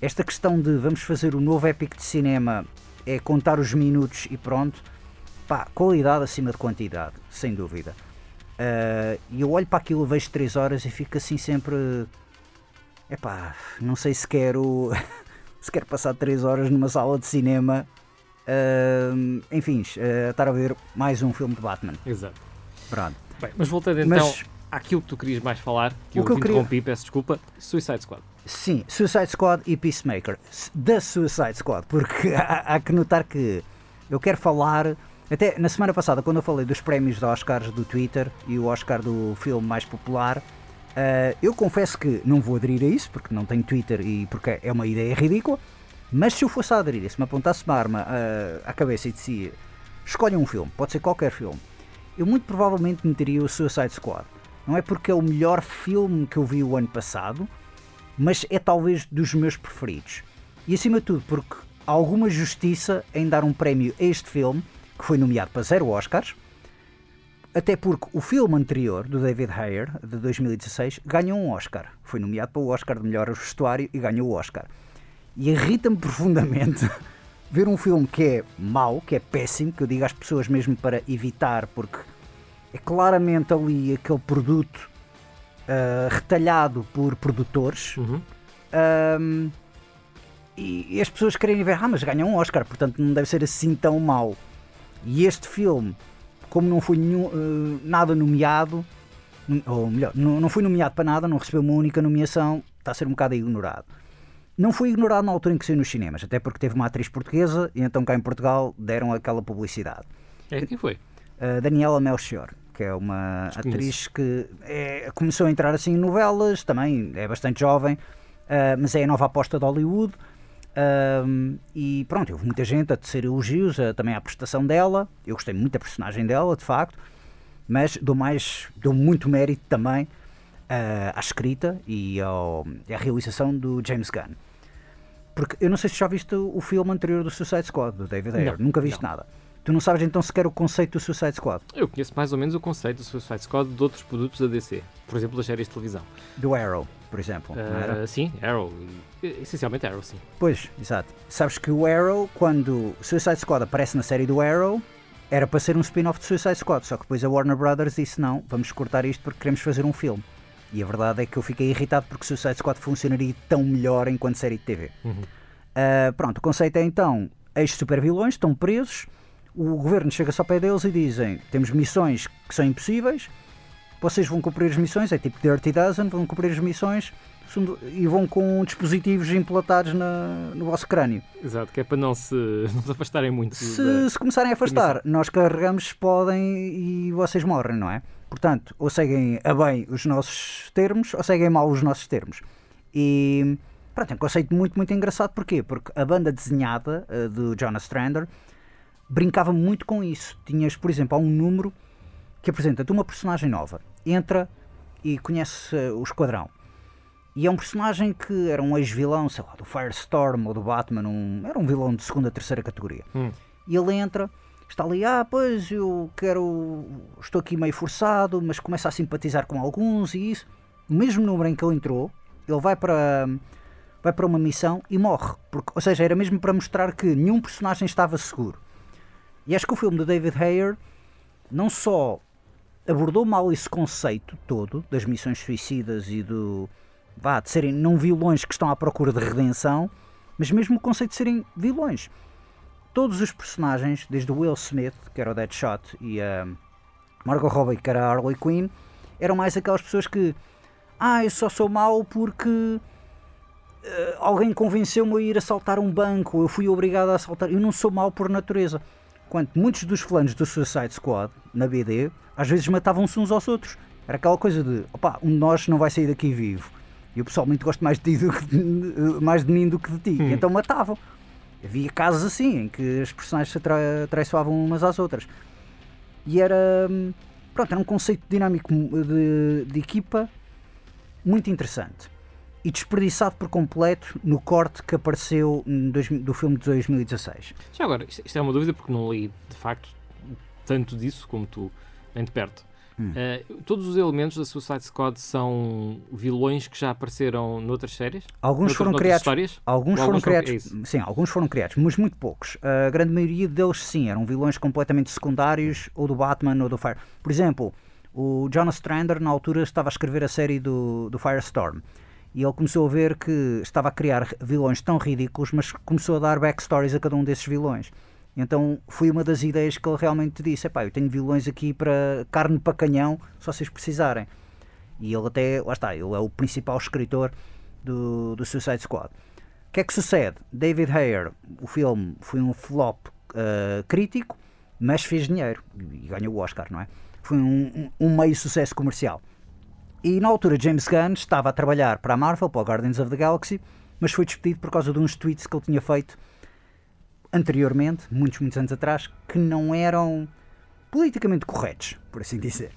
Speaker 2: Esta questão de vamos fazer o novo épico de cinema é contar os minutos e pronto, pá, qualidade acima de quantidade, sem dúvida. Uh, e eu olho para aquilo, vejo 3 horas e fico assim sempre. Epá, não sei se quero. Se quer passar 3 horas numa sala de cinema, uh, enfim, uh, estar a ver mais um filme de Batman.
Speaker 1: Exato.
Speaker 2: Pronto.
Speaker 1: Bem, mas voltando então mas, àquilo que tu querias mais falar, que eu que te interrompi, queria... peço desculpa, Suicide Squad.
Speaker 2: Sim, Suicide Squad e Peacemaker. Da Suicide Squad, porque há, há que notar que eu quero falar até na semana passada, quando eu falei dos prémios de Oscars do Twitter e o Oscar do filme mais popular, Uh, eu confesso que não vou aderir a isso, porque não tenho Twitter e porque é uma ideia ridícula, mas se eu fosse a aderir, se me apontasse uma arma uh, à cabeça e dizia escolha um filme, pode ser qualquer filme, eu muito provavelmente meteria o Suicide Squad. Não é porque é o melhor filme que eu vi o ano passado, mas é talvez dos meus preferidos. E acima de tudo, porque há alguma justiça em dar um prémio a este filme, que foi nomeado para zero Oscars, até porque o filme anterior, do David Ayer, de 2016, ganhou um Oscar. Foi nomeado para o Oscar de melhor vestuário e ganhou o Oscar. E irrita-me profundamente ver um filme que é mau, que é péssimo, que eu digo às pessoas mesmo para evitar, porque é claramente ali aquele produto uh, retalhado por produtores. Uhum. Um, e, e, as pessoas querem ver, ah, mas ganham um Oscar, portanto não deve ser assim tão mau. E este filme como não foi nenhum, uh, nada nomeado, ou melhor, não, não foi nomeado para nada, não recebeu uma única nomeação, está a ser um bocado ignorado. Não foi ignorado na altura em que saiu nos cinemas, até porque teve uma atriz portuguesa e então cá em Portugal deram aquela publicidade.
Speaker 1: É, quem foi?
Speaker 2: Uh, Daniela Melchior, que é uma atriz que é, começou a entrar assim em novelas, também é bastante jovem, uh, mas é a nova aposta de Hollywood. Um, e pronto, houve muita gente a tecer elogios uh, também à prestação dela. Eu gostei muito da personagem dela, de facto, mas dou mais, dou muito mérito também uh, à escrita e ao, à realização do James Gunn. Porque eu não sei se já viste o filme anterior do Suicide Squad, do David Ayer, não, nunca viste não. nada. Tu não sabes então sequer o conceito do Suicide Squad?
Speaker 1: Eu conheço mais ou menos o conceito do Suicide Squad de outros produtos da DC, por exemplo, das séries de televisão.
Speaker 2: Do Arrow, por exemplo, uh,
Speaker 1: Sim, Arrow. Essencialmente Arrow, sim.
Speaker 2: Pois, exato. Sabes que o Arrow, quando o Suicide Squad aparece na série do Arrow, era para ser um spin-off de Suicide Squad, só que depois a Warner Brothers disse não, vamos cortar isto porque queremos fazer um filme. E a verdade é que eu fiquei irritado porque Suicide Squad funcionaria tão melhor enquanto série de TV. Uhum. Uh, pronto, o conceito é então, ex-super vilões estão presos, o governo chega só ao pé deles e dizem: temos missões que são impossíveis, vocês vão cumprir as missões, é tipo Dirty Dozen, vão cumprir as missões e vão com dispositivos implantados na, no vosso crânio.
Speaker 1: Exato, que é para não se, não se afastarem muito.
Speaker 2: Se, da, se começarem a afastar, nós carregamos, podem e vocês morrem, não é? Portanto, ou seguem a bem os nossos termos ou seguem mal os nossos termos. E pronto, é um conceito muito, muito engraçado. Porquê? Porque a banda desenhada uh, do Jonas Strander brincava muito com isso. Tinhas, por exemplo, há um número que apresenta-te uma personagem nova, entra e conhece uh, o esquadrão. E é um personagem que era um ex-vilão, sei lá, do Firestorm ou do Batman, um, era um vilão de segunda, terceira categoria. Hum. E ele entra, está ali, ah, pois eu quero, estou aqui meio forçado, mas começa a simpatizar com alguns e isso. O mesmo número em que ele entrou, ele vai para, vai para uma missão e morre. Porque, ou seja, era mesmo para mostrar que nenhum personagem estava seguro. E acho que o filme do David Ayer não só abordou mal esse conceito todo das missões suicidas e do vá, de serem não vilões que estão à procura de redenção, mas mesmo o conceito de serem vilões. Todos os personagens, desde o Will Smith, que era o Deadshot, e a Margot Robbie, que era a Harley Quinn, eram mais aquelas pessoas que ah, eu só sou mau porque uh, alguém convenceu-me a ir assaltar um banco, eu fui obrigado a assaltar. Eu não sou mau por natureza. Quanto muitos dos fulanos do Suicide Squad, na BD, às vezes matavam-se uns aos outros. Era aquela coisa de, opá, um de nós não vai sair daqui vivo. E eu pessoalmente gosto mais de ti do que de, mais de mim do que de ti. Hum. Então matavam. Havia casos assim, em que as personagens se tra traiçoavam umas às outras. E era, pronto, era um conceito dinâmico de, de equipa muito interessante e desperdiçado por completo no corte que apareceu do filme de 2016.
Speaker 1: Já agora, isto é uma dúvida porque não li de facto tanto disso como tu, nem de perto. Hum. Uh, todos os elementos da Suicide Squad são vilões que já apareceram noutras séries?
Speaker 2: Alguns foram criados. Histórias? Alguns foram alguns criados. Foram, é sim, alguns foram criados, mas muito poucos. A grande maioria deles, sim, eram vilões completamente secundários, ou do Batman ou do Fire. Por exemplo, o Jonas Strander, na altura, estava a escrever a série do, do Firestorm e ele começou a ver que estava a criar vilões tão ridículos, mas começou a dar backstories a cada um desses vilões. Então foi uma das ideias que ele realmente disse: Epá, eu tenho vilões aqui para carne para canhão, se vocês precisarem. E ele até, lá está, ele é o principal escritor do, do Suicide Squad. O que é que sucede? David Ayer, o filme foi um flop uh, crítico, mas fez dinheiro e ganhou o Oscar, não é? Foi um, um meio sucesso comercial. E na altura James Gunn estava a trabalhar para a Marvel, para o Guardians of the Galaxy, mas foi despedido por causa de uns tweets que ele tinha feito anteriormente, muitos, muitos anos atrás, que não eram politicamente corretos, por assim dizer.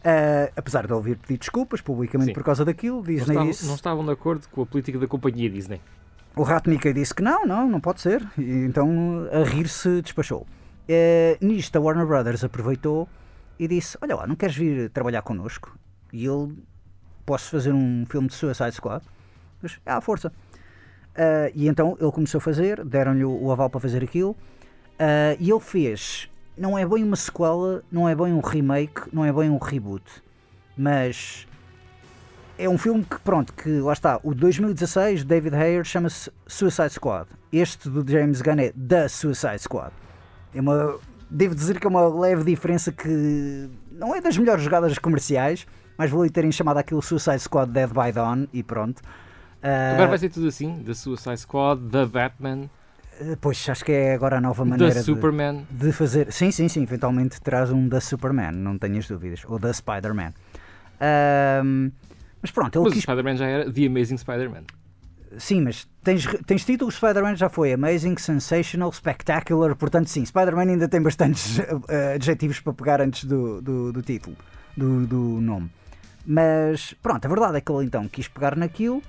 Speaker 2: Uh, apesar de ele vir pedir desculpas publicamente
Speaker 1: Sim.
Speaker 2: por causa daquilo, Disney
Speaker 1: Não estavam,
Speaker 2: disse.
Speaker 1: não estavam de acordo com a política da companhia Disney.
Speaker 2: O Rato Mickey disse que não, não, não pode ser. E então a rir-se despachou. Uh, nisto a Warner Brothers aproveitou e disse: Olha lá, não queres vir trabalhar connosco? E ele, posso fazer um filme de Suicide Squad? Mas, à força. Uh, e então ele começou a fazer, deram-lhe o, aval para fazer aquilo. Uh, e ele fez, não é bem uma sequela, não é bem um remake, não é bem um reboot, mas é um filme que, pronto, que lá está, o de 2016, David Ayer, chama-se Suicide Squad. Este do James Gunn é The Suicide Squad. É uma, devo dizer que é uma leve diferença que não é das melhores jogadas comerciais, mas vou terem chamado aquilo Suicide Squad Dead by Dawn e pronto. Uh,
Speaker 1: Agora vai ser tudo assim: The Suicide Squad, The Batman,
Speaker 2: uh, Pois, acho que é agora a nova maneira
Speaker 1: The
Speaker 2: de-
Speaker 1: Superman.
Speaker 2: de fazer. Sim, sim, sim. Eventualmente traz um da Superman, não tenhas dúvidas. Ou da Spider-Man. Ahm, mas pronto, ele
Speaker 1: Mas o
Speaker 2: quis.
Speaker 1: Spider-Man já era The Amazing Spider-Man.
Speaker 2: Sim, mas tens, tens título, Spider-Man já foi Amazing, Sensational, Spectacular. Portanto, sim, Spider-Man ainda tem bastantes eh, adjetivos para pegar antes do, do, do título, do, do nome. Mas pronto, a verdade é que ele então quis pegar naquilo,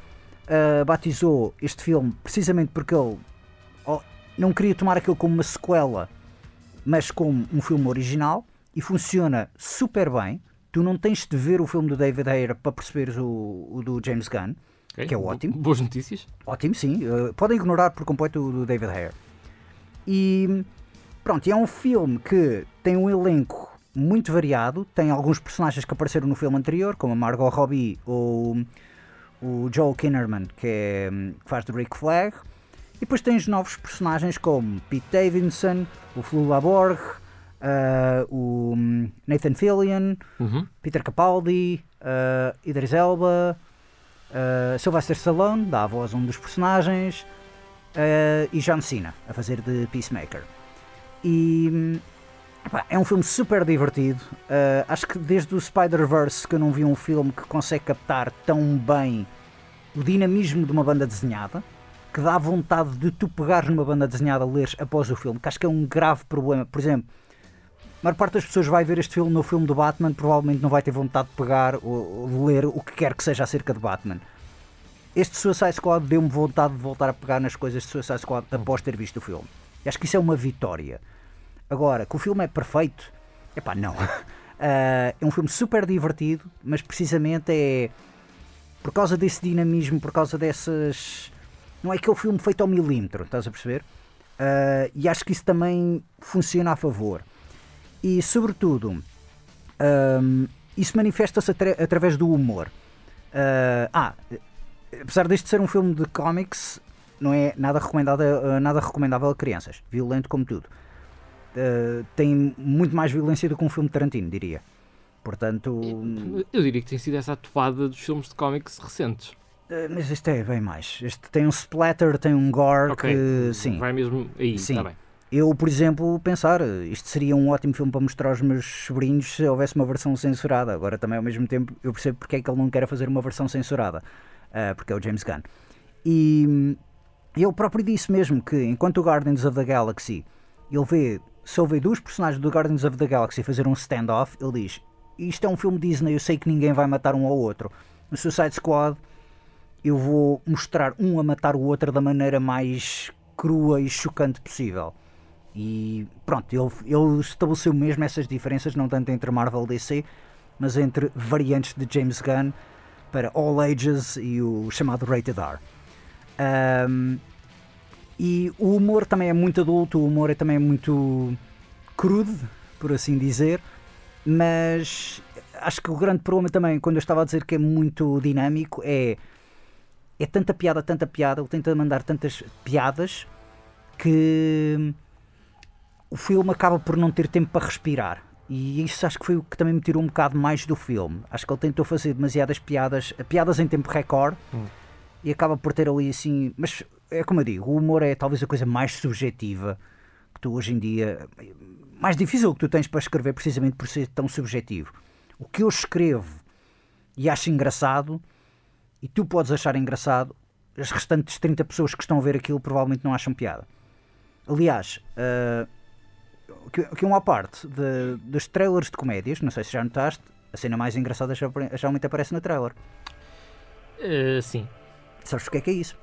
Speaker 2: ah, batizou este filme precisamente porque ele oh, não queria tomar aquilo como uma sequela, mas como um filme original e funciona super bem. Tu não tens de ver o filme do David Ayer para perceberes o, o do James Gunn,
Speaker 1: Ok?
Speaker 2: que é
Speaker 1: Bo-
Speaker 2: ótimo.
Speaker 1: Boas notícias.
Speaker 2: Ótimo, sim. Uh, podem ignorar por completo o do David Hare. E pronto, é um filme que tem um elenco muito variado. Tem alguns personagens que apareceram no filme anterior, como a Margot Robbie ou o Joel Kinnaman, que, é, que faz de Rick Flag. E depois tens novos personagens como Pete Davidson, o Flula Borg, uh, o Nathan Fillion,
Speaker 1: Uhum.
Speaker 2: Peter Capaldi, uh, Idris Elba, uh, Sylvester Stallone, dá a voz a um dos personagens, uh, e John Cena, a fazer de Peacemaker. E hum, é um filme super divertido. Uh, acho que desde o Spider-Verse que eu não vi um filme que consegue captar tão bem o dinamismo de uma banda desenhada, que dá vontade de tu pegares numa banda desenhada, leres após o filme, que acho que é um grave problema. Por exemplo, a maior parte das pessoas vai ver este filme no filme do Batman, provavelmente não vai ter vontade de pegar ou, ou ler o que quer que seja acerca de Batman. Este Suicide Squad deu-me vontade de voltar a pegar nas coisas de Suicide Squad após ter visto o filme. Acho que isso é uma vitória. Agora, que o filme é perfeito, epá, não. Ah, é um filme super divertido, mas precisamente é por causa desse dinamismo, por causa dessas. Não é aquele filme feito ao milímetro, estás a perceber? Ah, e acho que isso também funciona a favor. E, sobretudo, ahm, isso manifesta-se atra- através do humor. Ah, ah, apesar deste ser um filme de cómics, não é nada recomendável, ah, nada recomendável a crianças. Violento como tudo. Ah, tem muito mais violência do que um filme de Tarantino, diria. Portanto,
Speaker 1: Eu diria que tem sido essa a toada dos filmes de cómics recentes.
Speaker 2: ah, mas este é bem mais. Este tem um splatter, tem um gore
Speaker 1: Ok.
Speaker 2: que, sim.
Speaker 1: Vai mesmo aí,
Speaker 2: Sim.
Speaker 1: está bem.
Speaker 2: Eu, por exemplo, pensar, isto seria um ótimo filme para mostrar aos meus sobrinhos se houvesse uma versão censurada. Agora, também, ao mesmo tempo, eu percebo porque é que ele não quer fazer uma versão censurada, ah, porque é o James Gunn. E hum, ele próprio disse mesmo que, enquanto o Guardians of the Galaxy, ele vê, se vê dois personagens do Guardians of the Galaxy fazer um stand-off, ele diz: Isto é um filme Disney, eu sei que ninguém vai matar um ao outro. No Suicide Squad, eu vou mostrar um a matar o outro da maneira mais crua e chocante possível. E pronto, ele, ele estabeleceu mesmo essas diferenças, não tanto entre Marvel e DC, mas entre variantes de James Gunn para All Ages e o chamado Rated R. Ahm, e o humor também é muito adulto, o humor é também muito crudo, por assim dizer, mas acho que o grande problema também, quando eu estava a dizer que é muito dinâmico, é, é tanta piada, tanta piada, ele tenta mandar tantas piadas que o filme acaba por não ter tempo para respirar. E isso acho que foi o que também me tirou um bocado mais do filme. Acho que ele tentou fazer demasiadas piadas, piadas em tempo recorde, e acaba por ter ali assim. Mas é como eu digo, o humor é talvez a coisa mais subjetiva que tu hoje em dia. mais difícil que tu tens para escrever, precisamente por ser tão subjetivo. O que eu escrevo e acha engraçado, e tu podes achar engraçado, as restantes 30 pessoas que estão a ver aquilo provavelmente não acham piada. Aliás, uh, que, que uma parte de, dos trailers de comédias, não sei se já notaste, a cena mais engraçada geralmente aparece no trailer.
Speaker 1: Uh, sim.
Speaker 2: Sabes porque é que é isso?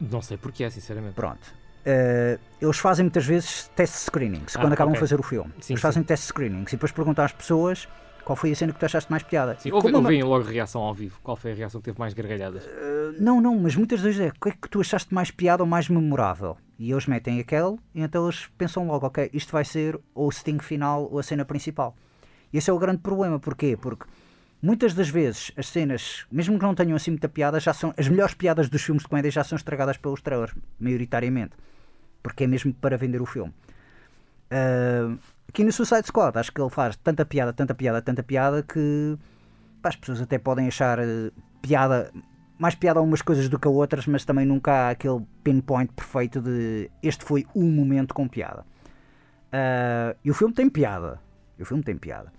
Speaker 1: Não sei porquê, sinceramente.
Speaker 2: Pronto. Uh, eles fazem muitas vezes test screenings ah, quando acabam okay. de fazer o filme. Sim, eles fazem sim. test screenings e depois perguntam às pessoas qual foi a cena que tu achaste mais piada.
Speaker 1: Sim, ou, ou veem logo a reação ao vivo. Qual foi a reação que teve mais gargalhadas?
Speaker 2: Uh, não, não, mas muitas vezes é o que é que tu achaste mais piada ou mais memorável? E eles metem aquele e então eles pensam logo, ok, isto vai ser ou o sting final ou a cena principal. E esse é o grande problema. Porquê? Porque muitas das vezes as cenas, mesmo que não tenham assim muita piada, já são as melhores piadas dos filmes de comédia já são estragadas pelos trailers, maioritariamente. Porque é mesmo para vender o filme. Uh, aqui no Suicide Squad, acho que ele faz tanta piada, tanta piada, tanta piada que pá, as pessoas até podem achar uh, piada, mais piada a umas coisas do que a outras, mas também nunca há aquele pinpoint perfeito de este foi um momento com piada. Uh, e o filme tem piada. E o filme tem piada.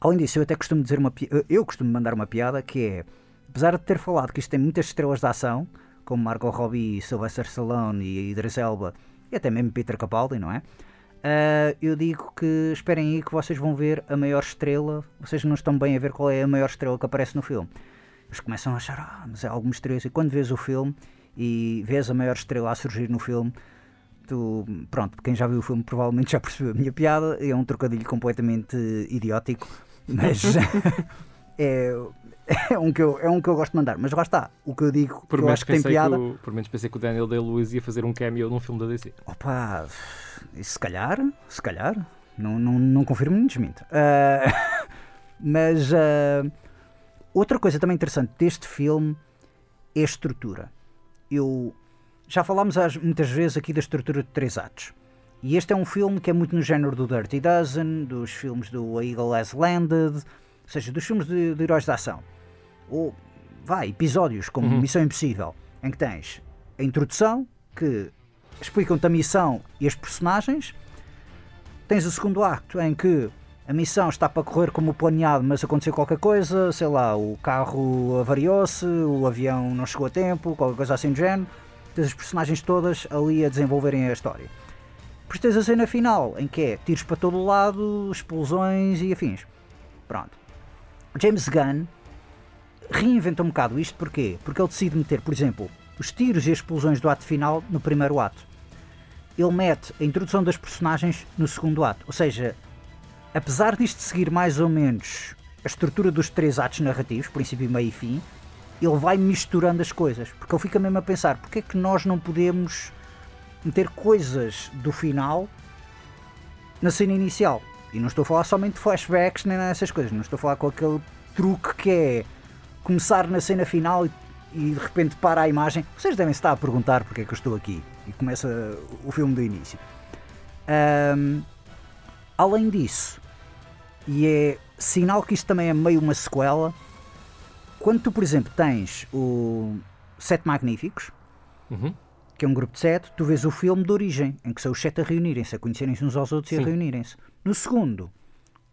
Speaker 2: Além disso, eu até costumo dizer uma eu costumo mandar uma piada que é, apesar de ter falado que isto tem muitas estrelas de ação, como Margot Robbie, Sylvester Stallone e Idris Elba, e até mesmo Peter Capaldi, não é? Uh, eu digo que esperem aí que vocês vão ver a maior estrela, vocês não estão bem a ver qual é a maior estrela que aparece no filme. Eles começam a achar, ah, mas é algo misterioso. E quando vês o filme e vês a maior estrela a surgir no filme, tu, pronto, quem já viu o filme provavelmente já percebeu a minha piada, é um trocadilho completamente idiótico, mas é, é, um que eu, é um que eu gosto de mandar. Mas lá está, o que eu digo por que eu acho que tem piada. Que
Speaker 1: o, por menos pensei que o Daniel Day-Lewis ia fazer um cameo num filme da DC.
Speaker 2: Opa, se calhar, se calhar, não, não, não confirmo nem desminto. Uh, mas uh, outra coisa também interessante deste filme é a estrutura. Eu já falámos muitas vezes aqui da estrutura de três atos. E este é um filme que é muito no género do Dirty Dozen, dos filmes do A Eagle Has Landed, ou seja, dos filmes de, de heróis de ação. Ou, vai, episódios como uhum. Missão Impossível, em que tens a introdução, que explicam-te a missão e as personagens. Tens o segundo acto, em que a missão está para correr como planeado, mas aconteceu qualquer coisa, sei lá, o carro avariou-se, o avião não chegou a tempo, qualquer coisa assim do género. Tens as personagens todas ali a desenvolverem a história. Depois tens a cena final, em que é tiros para todo lado, explosões e afins. Pronto. James Gunn reinventa um bocado isto, porquê? Porque ele decide meter, por exemplo, os tiros e as explosões do ato final no primeiro ato. Ele mete a introdução das personagens no segundo ato. Ou seja, apesar disto seguir mais ou menos a estrutura dos três atos narrativos, princípio, meio e fim, ele vai misturando as coisas. Porque ele fica mesmo a pensar, porque é que nós não podemos meter coisas do final na cena inicial. E não estou a falar somente de flashbacks nem nessas coisas, não estou a falar com aquele truque que é começar na cena final e, e, de repente para a imagem. Vocês devem estar a perguntar porque é que eu estou aqui e começa o filme do início. Um, além disso, e é sinal que isto também é meio uma sequela, quando tu, por exemplo, tens o Sete Magníficos. Uhum que é um grupo de sete, tu vês o filme de origem, em que são os sete a reunirem-se, a conhecerem-se uns aos outros Sim. e a reunirem-se. No segundo,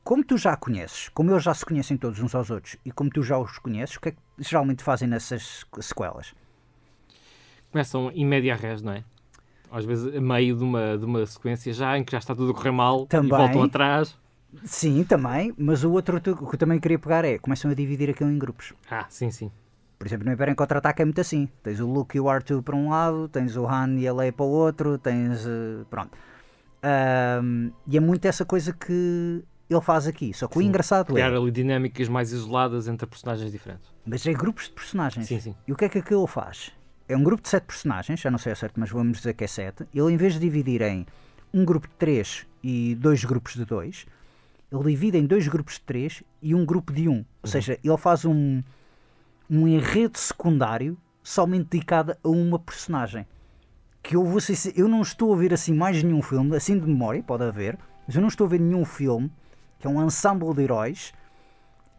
Speaker 2: como tu já conheces, como eles já se conhecem todos uns aos outros e como tu já os conheces, o que é que geralmente fazem nessas sequelas?
Speaker 1: Começam em média res, não é? Às vezes a meio de uma, de uma sequência já em que já está tudo a correr mal também, e voltam atrás.
Speaker 2: Sim, também, mas o outro que eu também queria pegar é começam a dividir aquilo em grupos.
Speaker 1: Ah, sim, sim.
Speaker 2: Por exemplo, no Império em Contra-Ataque é muito assim. Tens o Luke e o R2 para um lado, tens o Han e a Leia para o outro, tens... Uh, pronto. Um, e é muito essa coisa que ele faz aqui. Só que sim, o engraçado
Speaker 1: criar
Speaker 2: é...
Speaker 1: Criar ali dinâmicas mais isoladas entre personagens diferentes.
Speaker 2: Mas é grupos de personagens.
Speaker 1: Sim, sim.
Speaker 2: E o que é que aquilo faz? É um grupo de sete personagens, já não sei a certo, mas vamos dizer que é sete. Ele, em vez de dividir em um grupo de três e dois grupos de dois, ele divide em dois grupos de três e um grupo de um. Ou uhum. seja, ele faz um um enredo secundário somente dedicado a uma personagem. Que eu vou ser, eu não estou a ver assim mais nenhum filme, assim de memória, pode haver, mas eu não estou a ver nenhum filme que é um ensemble de heróis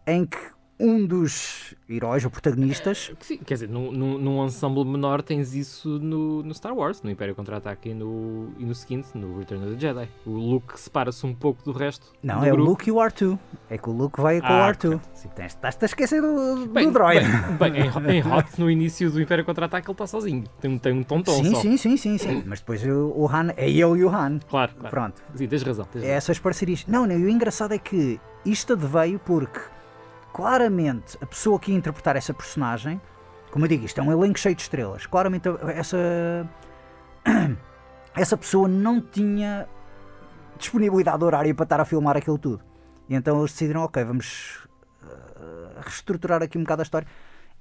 Speaker 2: em que um dos heróis ou protagonistas.
Speaker 1: Sim, quer dizer, num, num, num ensemble menor tens isso no, no Star Wars, no Império Contra-Ataque e no, e no seguinte, no Return of the Jedi. O Luke separa-se um pouco do resto.
Speaker 2: Não,
Speaker 1: do
Speaker 2: é
Speaker 1: grupo.
Speaker 2: o Luke e o R2. É que o Luke vai com
Speaker 1: Ah,
Speaker 2: o R2.
Speaker 1: correto, sim.
Speaker 2: Tens- Estás-te a esquecer do, do
Speaker 1: Bem,
Speaker 2: droid.
Speaker 1: Bem, bem, em, em Hot, no início do Império Contra-Ataque, ele está sozinho. Tem, um- tem um tom-tom
Speaker 2: sim,
Speaker 1: só.
Speaker 2: sim, sim, sim, sim. Mas depois o, o Han, é ele e o Han.
Speaker 1: Claro, claro.
Speaker 2: Pronto.
Speaker 1: Sim, tens razão. Tens
Speaker 2: É
Speaker 1: razão.
Speaker 2: essas parcerias. Não, não, e o engraçado é que isto veio porque claramente a pessoa que ia interpretar essa personagem, como eu digo, isto é um elenco cheio de estrelas, claramente essa, essa pessoa não tinha disponibilidade horária para estar a filmar aquilo tudo. E então eles decidiram, ok, vamos eh, reestruturar aqui um bocado a história.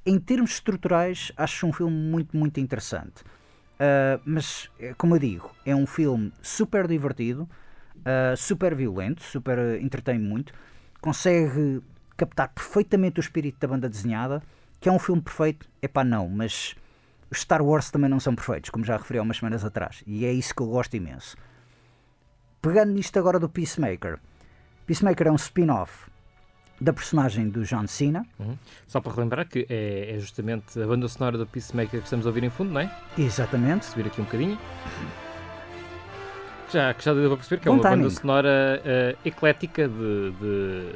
Speaker 2: Em termos estruturais, acho um filme muito, muito interessante. Uh, mas, eh, como eu digo, é um filme super divertido, uh, super violento, super entretém muito, consegue captar perfeitamente o espírito da banda desenhada, que é um filme perfeito. Epá, não, mas os Star Wars também não são perfeitos, como já referi há umas semanas atrás, e é isso que eu gosto imenso. Pegando nisto agora do Peacemaker, Peacemaker é um spin-off da personagem do John Cena,
Speaker 1: Só para relembrar que é, é justamente a banda sonora do Peacemaker que estamos a ouvir em fundo, não é?
Speaker 2: exatamente,
Speaker 1: subir aqui um bocadinho. Já, que já deu para perceber que é
Speaker 2: Bom
Speaker 1: uma banda
Speaker 2: timing.
Speaker 1: sonora eh, eclética de, de-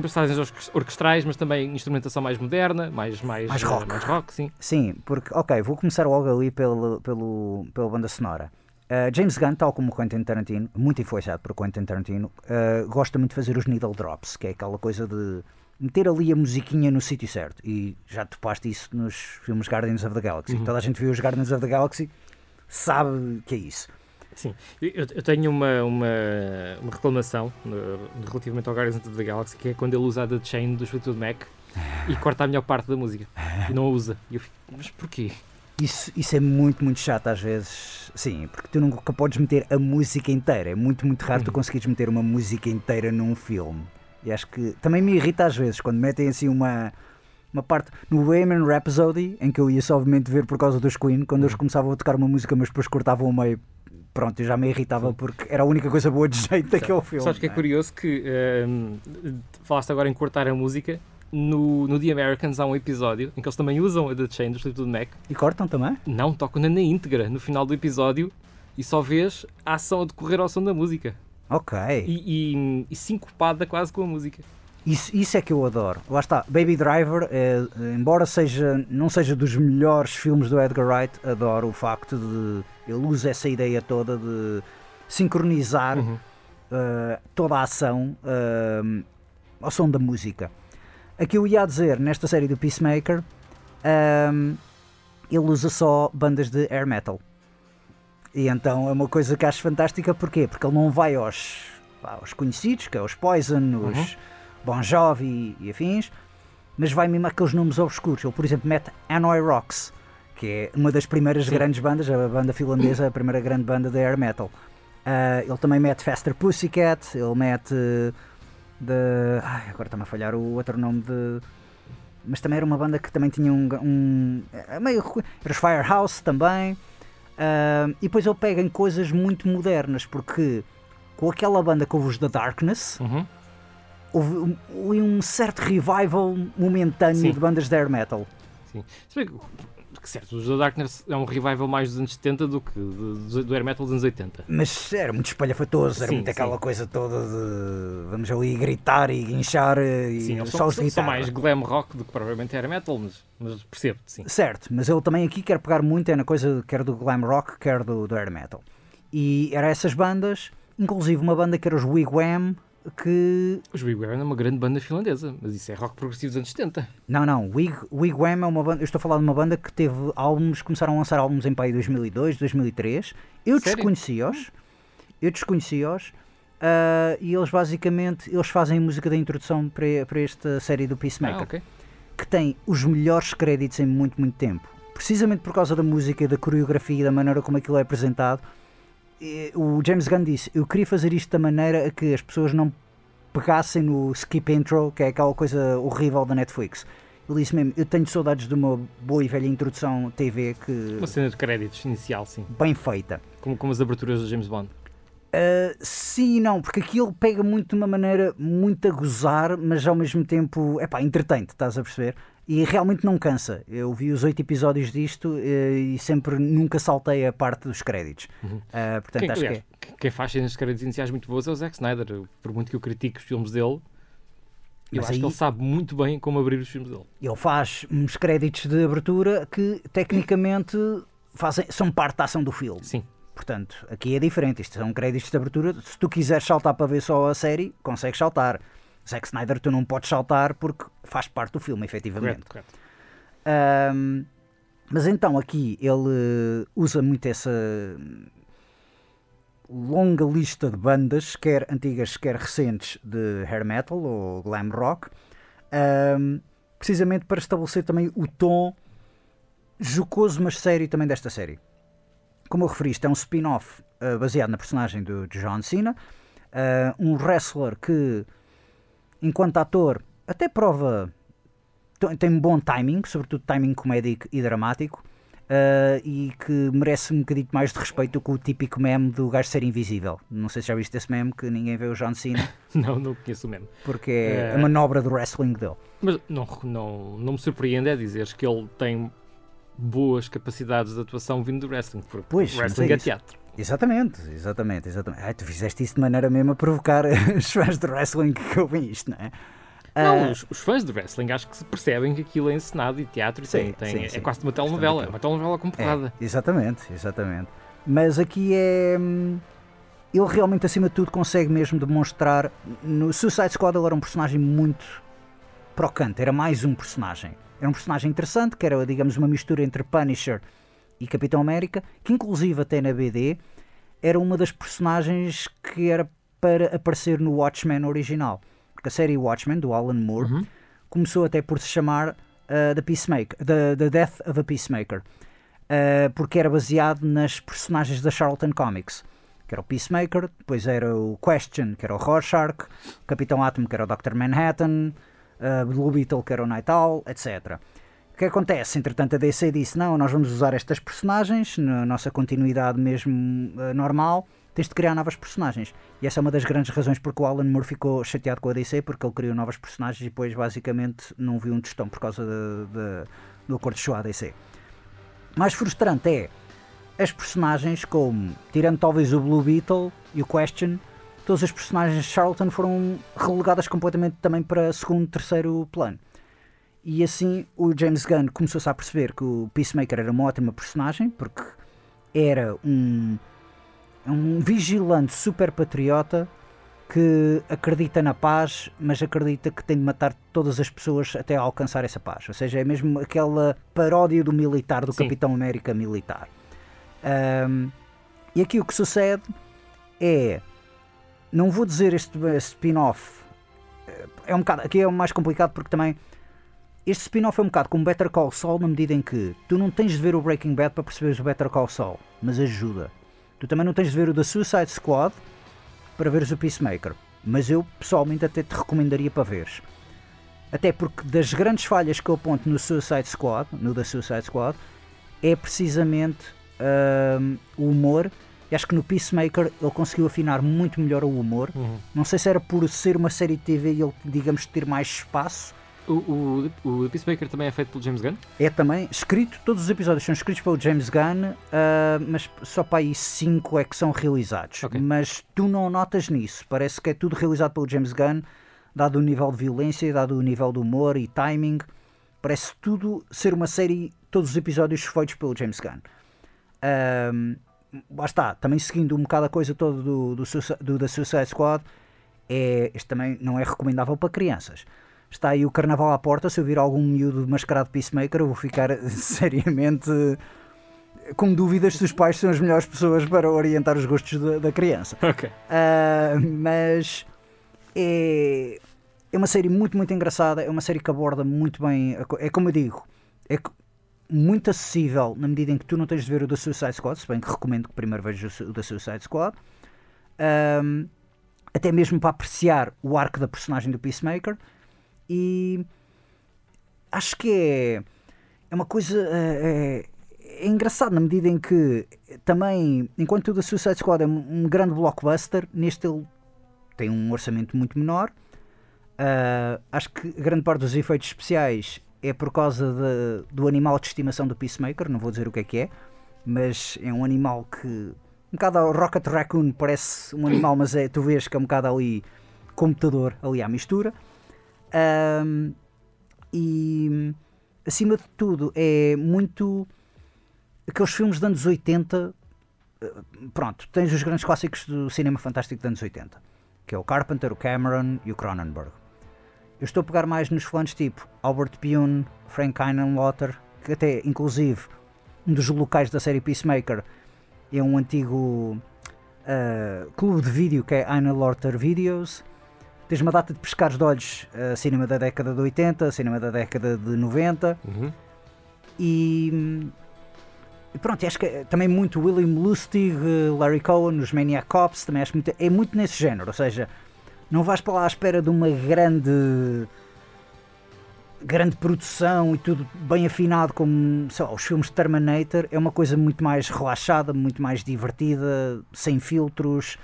Speaker 1: passagens orques- orquestrais, mas também instrumentação mais moderna, mais, mais,
Speaker 2: Mais
Speaker 1: eh,
Speaker 2: rock.
Speaker 1: mais rock, sim.
Speaker 2: Sim, porque, ok, vou começar logo ali pelo, pelo, pela banda sonora. Uh, James Gunn, tal como Quentin Tarantino, muito influenciado por Quentin Tarantino, uh, gosta muito de fazer os needle drops, que é aquela coisa de meter ali a musiquinha no sítio certo. E já topaste isso nos filmes Guardians of the Galaxy. Toda a gente viu os Guardians of the Galaxy, sabe que é isso.
Speaker 1: Sim, eu, eu tenho uma, uma, uma reclamação eh, relativamente ao Guardians of the Galaxy, que é quando ele usa a The Chain do Fleetwood Mac e corta a melhor parte da música e não a usa. E eu fico, mas porquê?
Speaker 2: Isso, isso é muito, muito chato às vezes. Sim, porque tu nunca podes meter a música inteira. É muito, muito raro tu conseguires meter uma música inteira num filme. E acho que também me irrita às vezes quando metem assim uma, uma parte. No Bohemian Rhapsody, em que eu ia só obviamente ver por causa dos Queen, quando eles começavam a tocar uma música, mas depois cortavam o meio. Pronto, eu já me irritava porque era a única coisa boa de jeito daquele filme.
Speaker 1: Sabes que é
Speaker 2: não
Speaker 1: curioso que ehm, falaste agora em cortar a música. No, no The Americans há um episódio em que eles também usam a The Chain do Fleetwood Mac.
Speaker 2: E cortam também?
Speaker 1: Não, tocam-na na íntegra no final do episódio e só vês a ação a decorrer ao som da música.
Speaker 2: Ok.
Speaker 1: E, e, e sincopada quase com a música.
Speaker 2: Isso, isso é que eu adoro. Lá está, Baby Driver, eh, embora seja, não seja dos melhores filmes do Edgar Wright, adoro o facto de ele usa essa ideia toda de sincronizar
Speaker 1: Uhum.
Speaker 2: eh, toda a ação eh, ao som da música. Aqui eu ia dizer, nesta série do Peacemaker, ehm, ele usa só bandas de air metal. E então é uma coisa que acho fantástica, porquê? Porque ele não vai aos, aos conhecidos, que é os Poison, os Bon Jovi e afins, mas vai mesmo aqueles nomes obscuros. Ele, por exemplo, mete Hanoi Rocks, que é uma das primeiras
Speaker 1: Sim.
Speaker 2: grandes bandas, a banda finlandesa, a primeira grande banda de air metal. Ah, ele também mete Faster Pussycat, ele mete de. Ai, agora está-me a falhar o outro nome de. Mas também era uma banda que também tinha um. um é meio, era os Firehouse também. Ah, e depois ele pega em coisas muito modernas, porque com aquela banda que houve os The Darkness,
Speaker 1: Uhum.
Speaker 2: Houve um, certo revival momentâneo
Speaker 1: Sim.
Speaker 2: de bandas de air metal.
Speaker 1: Sim. Se bem que, que certo, os The Darkness é um revival mais dos anos 70 do que do, do air metal dos anos 80.
Speaker 2: Mas era muito espalhafatoso, era
Speaker 1: Sim,
Speaker 2: muito aquela
Speaker 1: sim.
Speaker 2: coisa toda de vamos ali gritar e guinchar e
Speaker 1: Sim, eles
Speaker 2: só
Speaker 1: são, são, mais glam rock do que provavelmente air metal, mas, mas percebo-te, sim.
Speaker 2: Certo, mas ele também aqui quer pegar muito é na coisa quer do glam rock, quer do, do air metal. E era essas bandas, inclusive uma banda que era os Wigwam, que...
Speaker 1: Os Wigwam é uma grande banda finlandesa, mas isso é rock progressivo dos anos 70.
Speaker 2: Não, não, Wig, Wigwam é uma banda, eu estou a falar de uma banda que teve álbuns, começaram a lançar álbuns em pai 2002, 2003. Eu
Speaker 1: Sério?
Speaker 2: desconheci-os, eu desconheci-os, ah, e eles basicamente, eles fazem música da introdução para, para esta série do Peacemaker.
Speaker 1: Ah, ok.
Speaker 2: que tem os melhores créditos em muito, muito tempo. Precisamente por causa da música, da coreografia e da maneira como aquilo é apresentado. O James Gunn disse: Eu queria fazer isto da maneira a que as pessoas não pegassem no skip intro, que é aquela coisa horrível da Netflix. Ele disse mesmo: Eu tenho saudades de uma boa e velha introdução TV que
Speaker 1: Uma cena de créditos inicial, sim.
Speaker 2: bem feita.
Speaker 1: Como, como as aberturas do James Bond.
Speaker 2: Uh, sim e não, porque aqui ele pega muito de uma maneira muito a gozar, mas ao mesmo tempo, é pá, entretente, estás a perceber? E realmente não cansa. Eu vi os oito episódios disto uh, e sempre nunca saltei a parte dos créditos.
Speaker 1: Uhum.
Speaker 2: Uh, portanto,
Speaker 1: quem,
Speaker 2: acho
Speaker 1: aliás,
Speaker 2: que é.
Speaker 1: Quem faz cenas créditos iniciais muito boas é o Zack Snyder. Por muito que eu critique os filmes dele, eu
Speaker 2: Mas
Speaker 1: acho
Speaker 2: aí-
Speaker 1: que ele sabe muito bem como abrir os filmes dele.
Speaker 2: Ele faz uns créditos de abertura que tecnicamente fazem, são parte da ação do filme.
Speaker 1: Sim.
Speaker 2: Portanto, aqui é diferente. Isto são créditos de abertura. Se tu quiseres saltar para ver só a série, consegues saltar. Zack Snyder, tu não podes saltar porque faz parte do filme, efetivamente.
Speaker 1: Correto, correto.
Speaker 2: Ahm, mas então aqui ele usa muito essa longa lista de bandas, quer antigas, quer recentes, de hair metal ou glam rock, ahm, precisamente para estabelecer também o tom jocoso, mas sério também desta série. Como eu referi, isto é um spin-off ah, baseado na personagem do de John Cena, ah, um wrestler que, enquanto ator, até prova tem- um bom timing, sobretudo timing comédico e dramático, ah, e que merece um bocadinho mais de respeito com o típico meme do gajo ser invisível. Não sei se já viste esse meme que ninguém vê o John Cena,
Speaker 1: Não, não conheço o mesmo.
Speaker 2: porque é
Speaker 1: É.
Speaker 2: a manobra do wrestling dele.
Speaker 1: Mas não, não, não me surpreende é dizeres que ele tem boas capacidades de atuação vindo do wrestling, porque
Speaker 2: Pois,
Speaker 1: wrestling
Speaker 2: é
Speaker 1: é teatro.
Speaker 2: Exatamente, exatamente, exatamente. Tu fizeste isso de maneira mesmo a provocar os fãs de wrestling que ouvem isto, não é?
Speaker 1: Não,
Speaker 2: Ah,
Speaker 1: os, os fãs de wrestling acho que se percebem que aquilo é encenado e teatro e
Speaker 2: Sim,
Speaker 1: tem, tem-
Speaker 2: sim,
Speaker 1: é
Speaker 2: sim.
Speaker 1: quase uma telenovela, é uma telenovela com porrada.
Speaker 2: É, exatamente, exatamente. Mas aqui é. hum, Ele realmente, acima de tudo, consegue mesmo demonstrar. No Suicide Squad, ele era um personagem muito para o canto, era mais um personagem. Era um personagem interessante, que era, digamos, uma mistura entre Punisher e Capitão América, que inclusive até na BD era uma das personagens que era para aparecer no Watchmen original. Porque a série Watchmen, do Alan Moore,
Speaker 1: Uhum.
Speaker 2: começou até por se chamar uh, The Peacemaker, the, the Death of a Peacemaker, uh, porque era baseado nas personagens da Charlton Comics, que era o Peacemaker, depois era o Question, que era o Rorschach, o Capitão Atom, que era o Dr. Manhattan, uh, Blue Beetle, que era o Night Owl, etc. O que acontece? Entretanto, a DC disse: não, nós vamos usar estas personagens na nossa continuidade mesmo uh, normal. Tens de criar novas personagens. E essa é uma das grandes razões porque o Alan Moore ficou chateado com a DC, porque ele criou novas personagens e depois, basicamente, não viu um tostão por causa de- de- do acordo que chegou à DC. Mais frustrante é as personagens, como, tirando talvez o Blue Beetle e o Question, todas as personagens de Charlton foram relegadas completamente também para segundo, terceiro plano. E assim o James Gunn começou-se a perceber que o Peacemaker era uma ótima personagem, porque era um, um vigilante super patriota que acredita na paz, mas acredita que tem de matar todas as pessoas até alcançar essa paz. Ou seja, é mesmo aquela paródia do militar, do
Speaker 1: Sim.
Speaker 2: Capitão América militar. Ahm, e aqui o que sucede é. Não vou dizer este este spin-off. eh, É um bocado, aqui é o mais complicado porque também. Este spin-off é um bocado como Better Call Saul na medida em que tu não tens de ver o Breaking Bad para perceberes o Better Call Saul, mas ajuda. Tu também não tens de ver o da Suicide Squad para veres o Peacemaker, mas eu pessoalmente até te recomendaria para veres. Até porque das grandes falhas que eu aponto no Suicide Squad, no da Suicide Squad, é precisamente hum, o humor. E acho que no Peacemaker ele conseguiu afinar muito melhor o humor.
Speaker 1: Uhum.
Speaker 2: Não sei se era por ser uma série de TV e ele, digamos, ter mais espaço.
Speaker 1: O, o, o Peacemaker também é feito pelo James Gunn?
Speaker 2: É também escrito, todos os episódios são escritos pelo James Gunn, ah, mas só para aí 5 é que são realizados.
Speaker 1: Ok.
Speaker 2: Mas tu não notas nisso, parece que é tudo realizado pelo James Gunn, dado o nível de violência, dado o nível de humor e timing. Parece tudo ser uma série, todos os episódios feitos pelo James Gunn. Ahm, lá está, também seguindo um bocado a coisa toda do, do, do da Suicide Squad, é, este também não é recomendável para crianças. Está aí o carnaval à porta, se eu vir algum miúdo mascarado Peacemaker, eu vou ficar seriamente com dúvidas se os pais são as melhores pessoas para orientar os gostos da, da criança.
Speaker 1: Ok.
Speaker 2: Ah, mas é, é uma série muito, muito engraçada. É uma série que aborda muito bem. É como eu digo, é muito acessível na medida em que tu não tens de ver o da Suicide Squad, se bem que recomendo que primeiro vejas o da Suicide Squad. Ahm, até mesmo para apreciar o arco da personagem do Peacemaker. E acho que é, é uma coisa. é, é- engraçado na medida em que também, enquanto o The Suicide Squad é um, grande blockbuster, neste ele tem um orçamento muito menor. Uh, acho que grande parte dos efeitos especiais é por causa de, do animal de estimação do Peacemaker, não vou dizer o que é que é, mas é um animal que. Um bocado Rocket Raccoon parece um animal, mas é, tu vês que é um bocado ali computador ali à mistura. Um, e acima de tudo é muito aqueles filmes dos anos 80. Eh, pronto, tens os grandes clássicos do cinema fantástico dos anos 80, que é o Carpenter, o Cameron e o Cronenberg. Eu estou a pegar mais nos fãs tipo Albert Pyun, Frank Einenlotter, que até inclusive um dos locais da série Peacemaker é um antigo uh, clube de vídeo que é Einenlotter Videos. Tens uma data de pescares de olhos, uh, cinema da década de 80, cinema da década de 90.
Speaker 1: Uhum.
Speaker 2: E, e pronto, acho que também muito William Lustig, Larry Cohen, os Maniac Cops, também acho muito, é muito nesse género, ou seja, não vais para lá à espera de uma grande grande produção e tudo bem afinado como lá, os filmes de Terminator é uma coisa muito mais relaxada, muito mais divertida, sem filtros,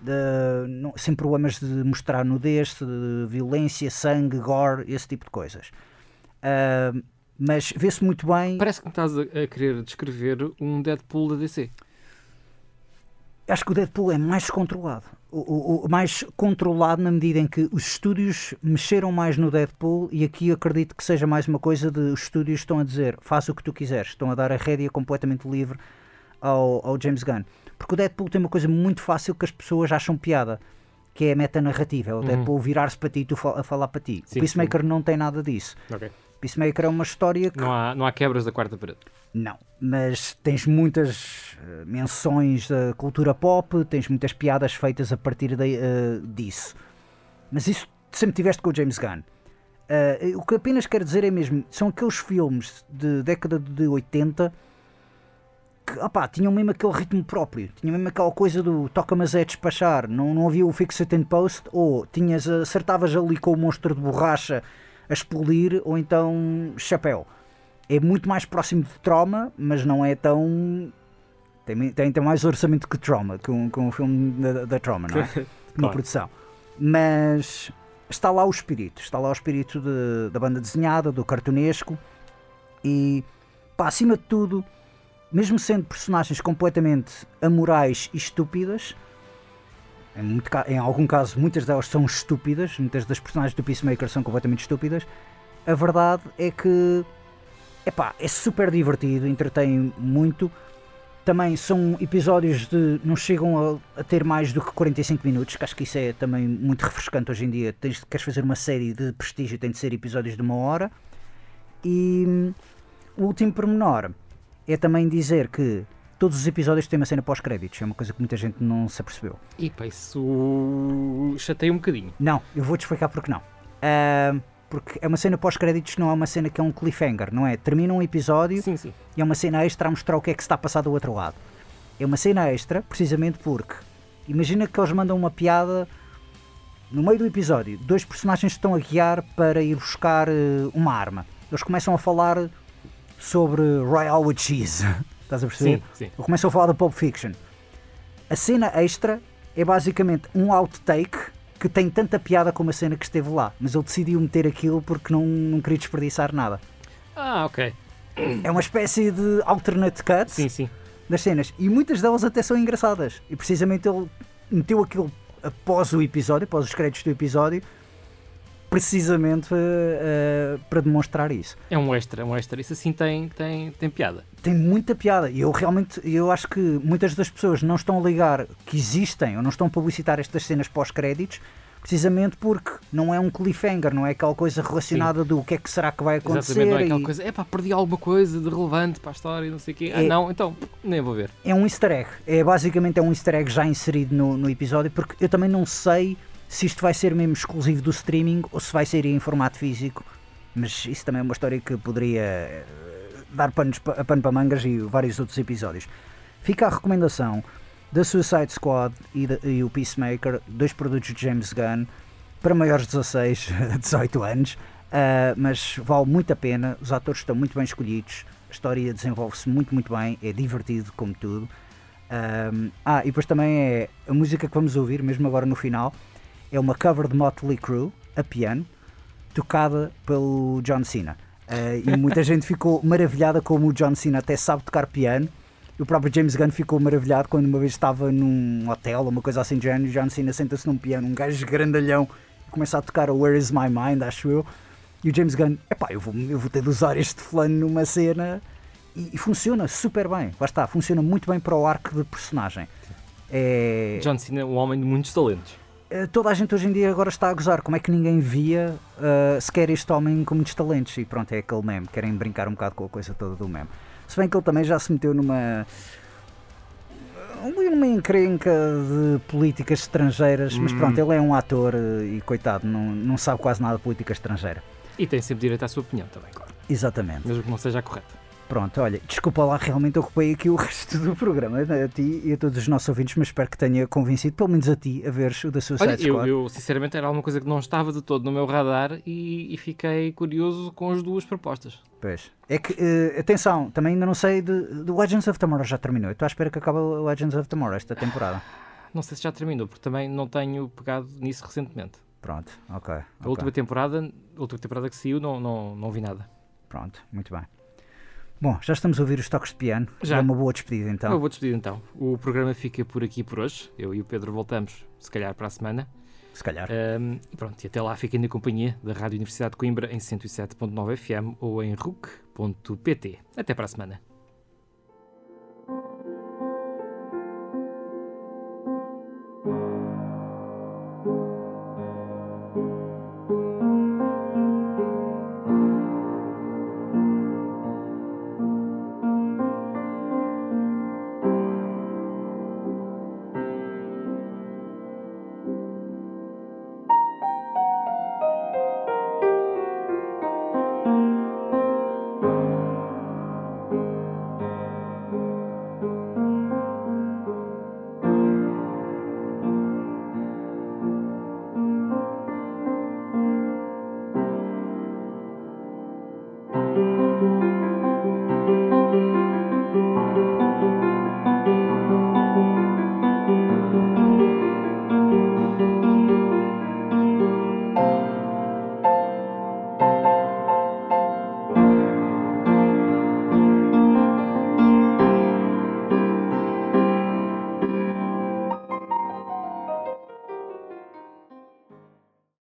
Speaker 2: de, não, sem problemas de mostrar nudez, de violência, sangue, gore, esse tipo de coisas. Uh, mas vê-se muito bem.
Speaker 1: Parece que me estás a, a querer descrever um Deadpool da DC.
Speaker 2: Acho que o Deadpool é mais controlado. O, o, o, mais controlado na medida em que os estúdios mexeram mais no Deadpool e aqui acredito que seja mais uma coisa de os estúdios estão a dizer faz o que tu quiseres, estão a dar a rédea completamente livre ao, ao James Gunn. Porque o Deadpool tem uma coisa muito fácil que as pessoas acham piada, que é a metanarrativa. É o uhum. Deadpool virar-se para ti e tu a falar para ti. Sim, o Peacemaker sim. não tem nada disso.
Speaker 1: Okay.
Speaker 2: Peacemaker é uma história que.
Speaker 1: Não há, não há quebras da quarta parede.
Speaker 2: Não, mas tens muitas uh, menções da cultura pop, tens muitas piadas feitas a partir de, uh, disso. Mas isso sempre tiveste com o James Gunn. Uh, o que apenas quero dizer é mesmo, são aqueles filmes de década de 80 que opá, tinham mesmo aquele ritmo próprio, tinham mesmo aquela coisa do toca mas é despachar, não, não havia o fix it and post, ou tinhas, acertavas ali com o monstro de borracha a explodir, ou então chapéu. É muito mais próximo de trauma, mas não é tão. Tem, tem, tem mais orçamento que trauma, com, com o filme da, da trauma, não é? Claro. produção. Mas está lá o espírito, está lá o espírito de, da banda desenhada, do cartunesco e pá, acima de tudo, mesmo sendo personagens completamente amorais e estúpidas, em, muito, em algum caso, muitas delas são estúpidas, muitas das personagens do Peacemaker são completamente estúpidas. A verdade é que epá, é super divertido, entretém muito. Também são episódios de. não chegam a, a, ter mais do que 45 minutos, que acho que isso é também muito refrescante hoje em dia. Tens, queres fazer uma série de prestígio, tem de ser episódios de uma hora. E hum, o último pormenor é também dizer que todos os episódios têm uma cena pós-créditos. É uma coisa que muita gente não se apercebeu.
Speaker 1: E pá, isso chateia um bocadinho.
Speaker 2: Não, eu vou-te explicar porque não. Uh, porque é uma cena pós-créditos, não é uma cena que é um cliffhanger, não é? Termina um episódio
Speaker 1: sim, sim.
Speaker 2: e é uma cena extra a mostrar o que é que se está a passar do outro lado. É uma cena extra, precisamente porque imagina que eles mandam uma piada no meio do episódio. Dois personagens estão a guiar para ir buscar uh, uma arma. Eles começam a falar sobre Royal with Cheese. Estás a perceber?
Speaker 1: Sim, sim.
Speaker 2: Eu começo a falar da Pulp Fiction. A cena extra é basicamente um outtake que tem tanta piada como a cena que esteve lá. Mas ele decidiu meter aquilo porque não, não queria desperdiçar nada.
Speaker 1: Ah, ok.
Speaker 2: É uma espécie de alternate cut
Speaker 1: sim, sim.
Speaker 2: das cenas. E muitas delas até são engraçadas. E precisamente ele meteu aquilo após o episódio, após os créditos do episódio, precisamente uh, para demonstrar isso.
Speaker 1: É um extra, é um extra. Isso assim tem, tem, tem piada.
Speaker 2: Tem muita piada. E eu realmente, eu acho que muitas das pessoas não estão a ligar que existem ou não estão a publicitar estas cenas pós-créditos precisamente porque não é um cliffhanger, não é aquela coisa relacionada Sim. do que é que será que vai acontecer.
Speaker 1: Exatamente, não é aquela e... coisa, é pá, perdi alguma coisa de relevante para a história e não sei o quê. Ah, é, ah, não, então nem vou ver.
Speaker 2: É um easter egg, é basicamente é um easter egg já inserido no, no episódio, porque eu também não sei se isto vai ser mesmo exclusivo do streaming ou se vai ser em formato físico. Mas isso também é uma história que poderia eh, dar panos, pano para mangas e vários outros episódios. Fica a recomendação da Suicide Squad e, e, o Peacemaker, dois produtos de James Gunn, para maiores de 16 a 18 anos, uh, mas vale muito a pena. Os atores estão muito bem escolhidos. A história desenvolve-se muito, muito bem, é divertido como tudo. Um, ah, e depois também é a música que vamos ouvir, mesmo agora no final, é uma cover de Motley Crue, a piano, tocada pelo John Cena. Uh, e muita gente ficou maravilhada como o John Cena até sabe tocar piano. E o próprio James Gunn ficou maravilhado quando uma vez estava num hotel, uma coisa assim de género, e o John Cena senta-se num piano, um gajo grandalhão, e começa a tocar o Where Is My Mind, acho eu. E o James Gunn, epá, eu vou, eu vou ter de usar este fulano numa cena e, e, funciona super bem. Lá está, funciona muito bem para o arco de personagem.
Speaker 1: É... John Cena é um homem de muitos talentos.
Speaker 2: Eh, toda a gente hoje em dia agora está a gozar. Como é que ninguém via uh, sequer este homem com muitos talentos? E pronto, é aquele meme. Querem brincar um bocado com a coisa toda do meme. Se bem que ele também já se meteu numa. uma encrenca de políticas estrangeiras, mas pronto, hum. ele é um ator eh, e coitado, não, não sabe quase nada de política estrangeira.
Speaker 1: E tem sempre direito à sua opinião também, claro.
Speaker 2: Exatamente.
Speaker 1: Mesmo que não seja a correta.
Speaker 2: Pronto, olha, desculpa lá, realmente ocupei aqui o resto do programa, a ti e a todos os nossos ouvintes, mas espero que tenha convencido, pelo menos a ti, a veres o da Suicide olha,
Speaker 1: Squad. Eu, eu, sinceramente, era alguma coisa que não estava de todo no meu radar e, e fiquei curioso com as duas propostas.
Speaker 2: Pois. É que, uh, atenção, também ainda não sei de, de Legends of Tomorrow já terminou. Estou à espera que acabe o Legends of Tomorrow esta temporada.
Speaker 1: Não sei se já terminou, porque também não tenho pegado nisso recentemente.
Speaker 2: Pronto, ok. A
Speaker 1: okay. última temporada, a última temporada que saiu, não, não, não vi nada.
Speaker 2: Pronto, muito bem. Bom, já estamos a ouvir os toques de piano. Já. É uma boa despedida então.
Speaker 1: Uma boa despedida então. O programa fica por aqui por hoje. Eu e o Pedro voltamos, se calhar, para a semana.
Speaker 2: Se calhar.
Speaker 1: Um, e pronto, e até lá fiquem na companhia da Rádio Universidade de Coimbra em 107.9 FM ou em RUC.pt. Até para a semana.